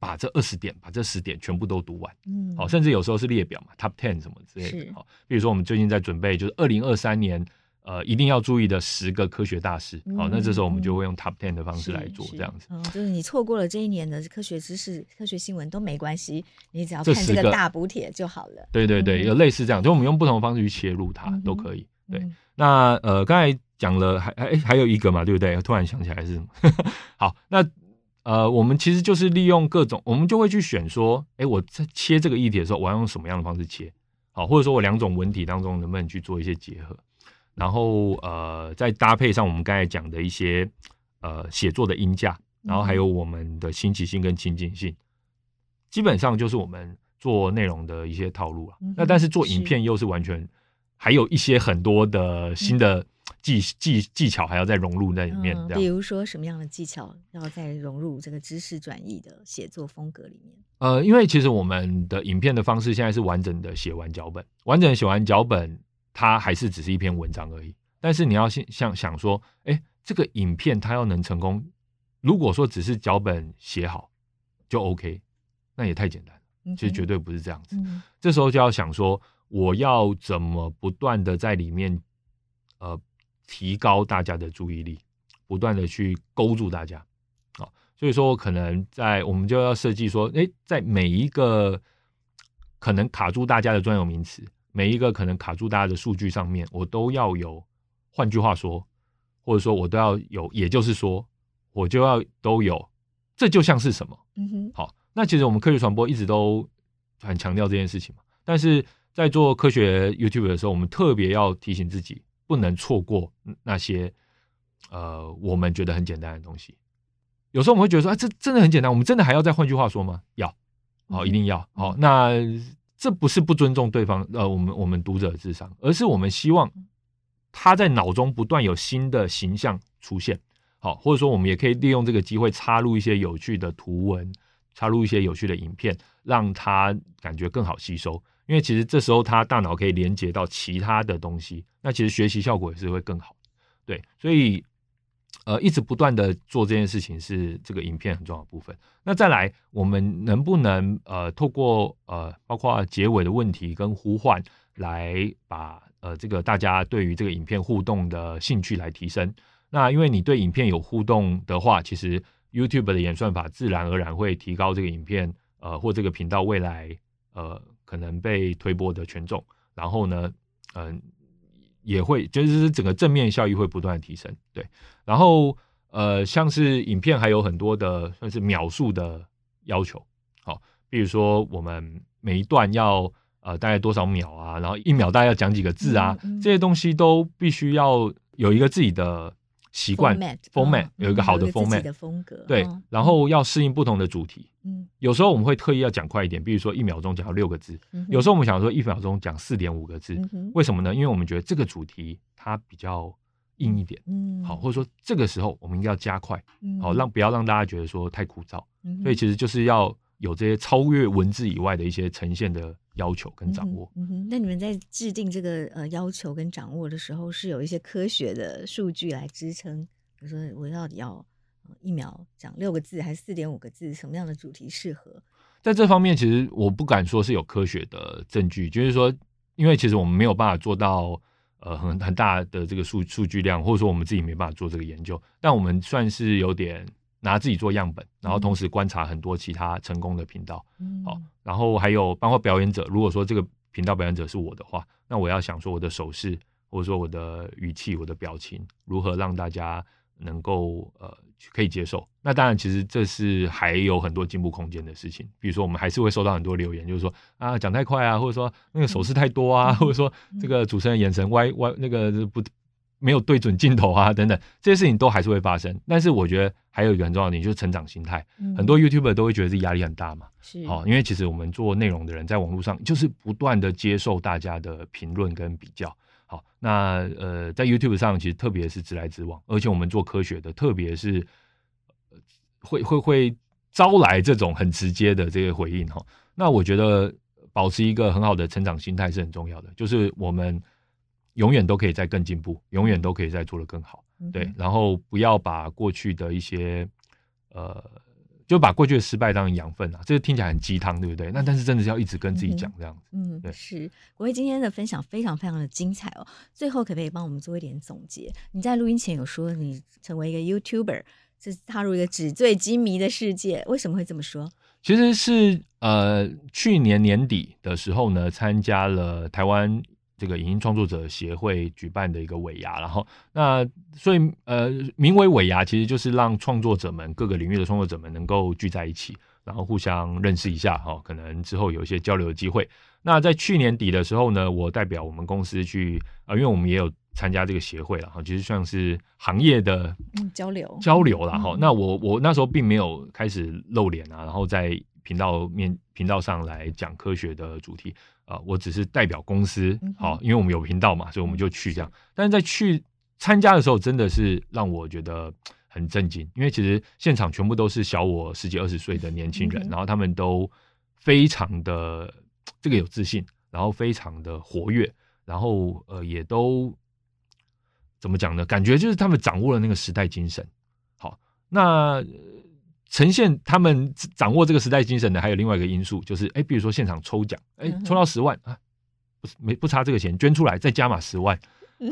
把这二十点，把这十点全部都读完。嗯，好，甚至有时候是列表嘛，Top Ten 什么之类的。好是，比如说我们最近在准备，就是二零二三年，呃，一定要注意的十个科学大事。好，那这时候我们就会用 Top Ten 的方式来做，这样子。嗯，就是你错过了这一年的科学知识、科学新闻都没关系，你只要看这个大补帖就好了。对对对，有类似这样，就我们用不同的方式去切入它，都可以。对，那呃，刚才。讲了还还还有一个嘛，对不对？突然想起来是什么？好，那呃，我们其实就是利用各种，我们就会去选说，哎，我在切这个议题的时候，我要用什么样的方式切？好，或者说我两种文体当中能不能去做一些结合？然后呃，再搭配上我们刚才讲的一些呃写作的音架，然后还有我们的新奇性跟亲近性，基本上就是我们做内容的一些套路啊。嗯、那但是做影片又是完全是还有一些很多的新的。技技技巧还要再融入在里面，嗯，比如说什么样的技巧要再融入这个知识转移的写作风格里面？呃，因为其实我们的影片的方式现在是完整的写完脚本，完整的写完脚本，它还是只是一篇文章而已。但是你要先想想说，哎，这个影片它要能成功，如果说只是脚本写好就 OK，那也太简单了，其实绝对不是这样子。这时候就要想说，我要怎么不断的在里面，呃。提高大家的注意力，不断的去勾住大家，好，所以说我可能在我们就要设计说，诶，在每一个可能卡住大家的专有名词，每一个可能卡住大家的数据上面，我都要有，换句话说，或者说我都要有，也就是说，我就要都有，这就像是什么？嗯哼，好，那其实我们科学传播一直都很强调这件事情嘛，但是在做科学 YouTube 的时候，我们特别要提醒自己，不能错过那些呃我们觉得很简单的东西。有时候我们会觉得说，啊，这真的很简单，我们真的还要再换句话说吗？要，好，一定要，好，那。这不是不尊重对方，呃，我们我们读者的智商，而是我们希望他在脑中不断有新的形象出现，好，或者说我们也可以利用这个机会插入一些有趣的图文，插入一些有趣的影片，让他感觉更好吸收。因为其实这时候他大脑可以连接到其他的东西，那其实学习效果也是会更好。对，所以。呃，一直不断的做这件事情是这个影片很重要的部分。那再来，我们能不能呃，透过呃，包括结尾的问题跟呼唤，来把呃这个大家对于这个影片互动的兴趣来提升？那因为你对影片有互动的话，其实 YouTube 的演算法自然而然会提高这个影片呃或这个频道未来呃可能被推波的权重。然后呢，嗯、呃。也会，就是整个正面效益会不断的提升，对。然后，呃，像是影片还有很多的算是秒数的要求，好，比如说我们每一段要呃大概多少秒啊，然后一秒大概要讲几个字啊，嗯嗯、这些东西都必须要有一个自己的。习惯 format 有一个好的 format 的风格，对，然后要适应不同的主题。嗯，有时候我们会特意要讲快一点，比如说一秒钟讲六个字。有时候我们想说一秒钟讲四点五个字，为什么呢？因为我们觉得这个主题它比较硬一点，嗯，好，或者说这个时候我们应该要加快，好，让不要让大家觉得说太枯燥。所以其实就是要有这些超越文字以外的一些呈现的。要求跟掌握，嗯哼，那你们在制定这个呃要求跟掌握的时候，是有一些科学的数据来支撑？比如说，我到底要一秒讲六个字，还是四点五个字？什么样的主题适合？在这方面，其实我不敢说是有科学的证据，就是说，因为其实我们没有办法做到呃很很大的这个数数据量，或者说我们自己没办法做这个研究，但我们算是有点。拿自己做样本，然后同时观察很多其他成功的频道，嗯，好，然后还有包括表演者。如果说这个频道表演者是我的话，那我要想说我的手势，或者说我的语气、我的表情，如何让大家能够呃可以接受。那当然，其实这是还有很多进步空间的事情。比如说，我们还是会收到很多留言，就是说啊讲太快啊，或者说那个手势太多啊，嗯、或者说这个主持人眼神歪歪，那个不。没有对准镜头啊，等等，这些事情都还是会发生。但是我觉得还有一个很重要的点，就是成长心态。嗯、很多 YouTuber 都会觉得自己压力很大嘛，是，好，因为其实我们做内容的人，在网络上就是不断的接受大家的评论跟比较。好，那呃，在 YouTube 上，其实特别是直来直往，而且我们做科学的，特别是会会会招来这种很直接的这个回应哈。那我觉得保持一个很好的成长心态是很重要的，就是我们。永远都可以再更进步，永远都可以再做得更好，对。然后不要把过去的一些，呃，就把过去的失败当成养分啊，这个听起来很鸡汤，对不对？那但是真的是要一直跟自己讲这样子，嗯，对。是国威今天的分享非常非常的精彩哦。最后可不可以帮我们做一点总结？你在录音前有说你成为一个 YouTuber 是踏入一个纸醉金迷的世界，为什么会这么说？其实是呃去年年底的时候呢，参加了台湾。这个影音创作者协会举办的一个尾牙，然后那所以呃，名为尾牙，其实就是让创作者们各个领域的创作者们能够聚在一起，然后互相认识一下哈，可能之后有一些交流的机会。那在去年底的时候呢，我代表我们公司去啊、呃，因为我们也有参加这个协会了哈，其实算是行业的交流交流了哈。那我我那时候并没有开始露脸啊，然后在频道面频道上来讲科学的主题。啊、呃，我只是代表公司，好、哦，因为我们有频道嘛，所以我们就去这样。但是在去参加的时候，真的是让我觉得很震惊，因为其实现场全部都是小我十几二十岁的年轻人，嗯、然后他们都非常的这个有自信，然后非常的活跃，然后呃也都怎么讲呢？感觉就是他们掌握了那个时代精神。好，那。呈现他们掌握这个时代精神的，还有另外一个因素，就是哎，比如说现场抽奖，哎，抽到十万啊，不是没不差这个钱，捐出来再加码十万，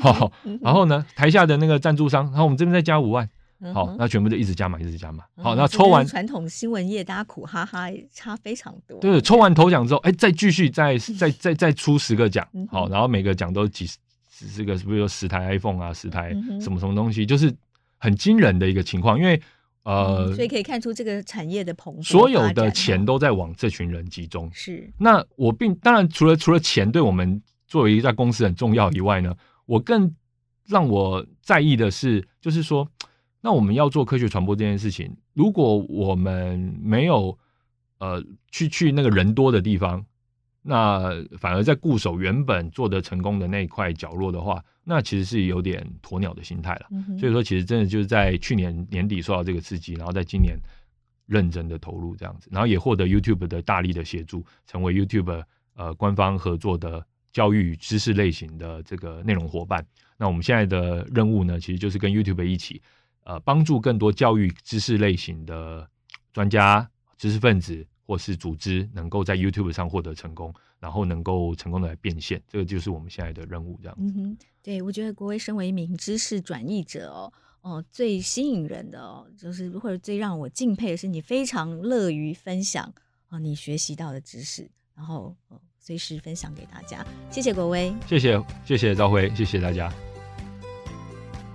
好，然后呢，台下的那个赞助商，然后我们这边再加五万，好，那全部就一直加码，一直加码。好，嗯、那抽完传统新闻业，大家苦哈哈差非常多。对，抽完头奖之后，哎，再继续再 再再再出十个奖，好，然后每个奖都几十十个，是不是有十台 iPhone 啊，十台什么什么东西，就是很惊人的一个情况，因为。呃、嗯，所以可以看出这个产业的蓬勃，所有的钱都在往这群人集中。是，那我并当然除了除了钱对我们作为一家公司很重要以外呢，我更让我在意的是，就是说，那我们要做科学传播这件事情，如果我们没有呃去去那个人多的地方。那反而在固守原本做得成功的那一块角落的话，那其实是有点鸵鸟的心态了。嗯、所以说，其实真的就是在去年年底受到这个刺激，然后在今年认真的投入这样子，然后也获得 YouTube 的大力的协助，成为 YouTube 呃官方合作的教育与知识类型的这个内容伙伴。那我们现在的任务呢，其实就是跟 YouTube 一起，呃，帮助更多教育知识类型的专家、知识分子。或是组织能够在 YouTube 上获得成功，然后能够成功的来变现，这个就是我们现在的任务。这样子，嗯哼，对，我觉得国威身为一名知识转译者哦，哦，最吸引人的哦，就是或者最让我敬佩的是，你非常乐于分享啊，你学习到的知识，然后随时分享给大家。谢谢国威，谢谢谢谢兆徽，谢谢大家。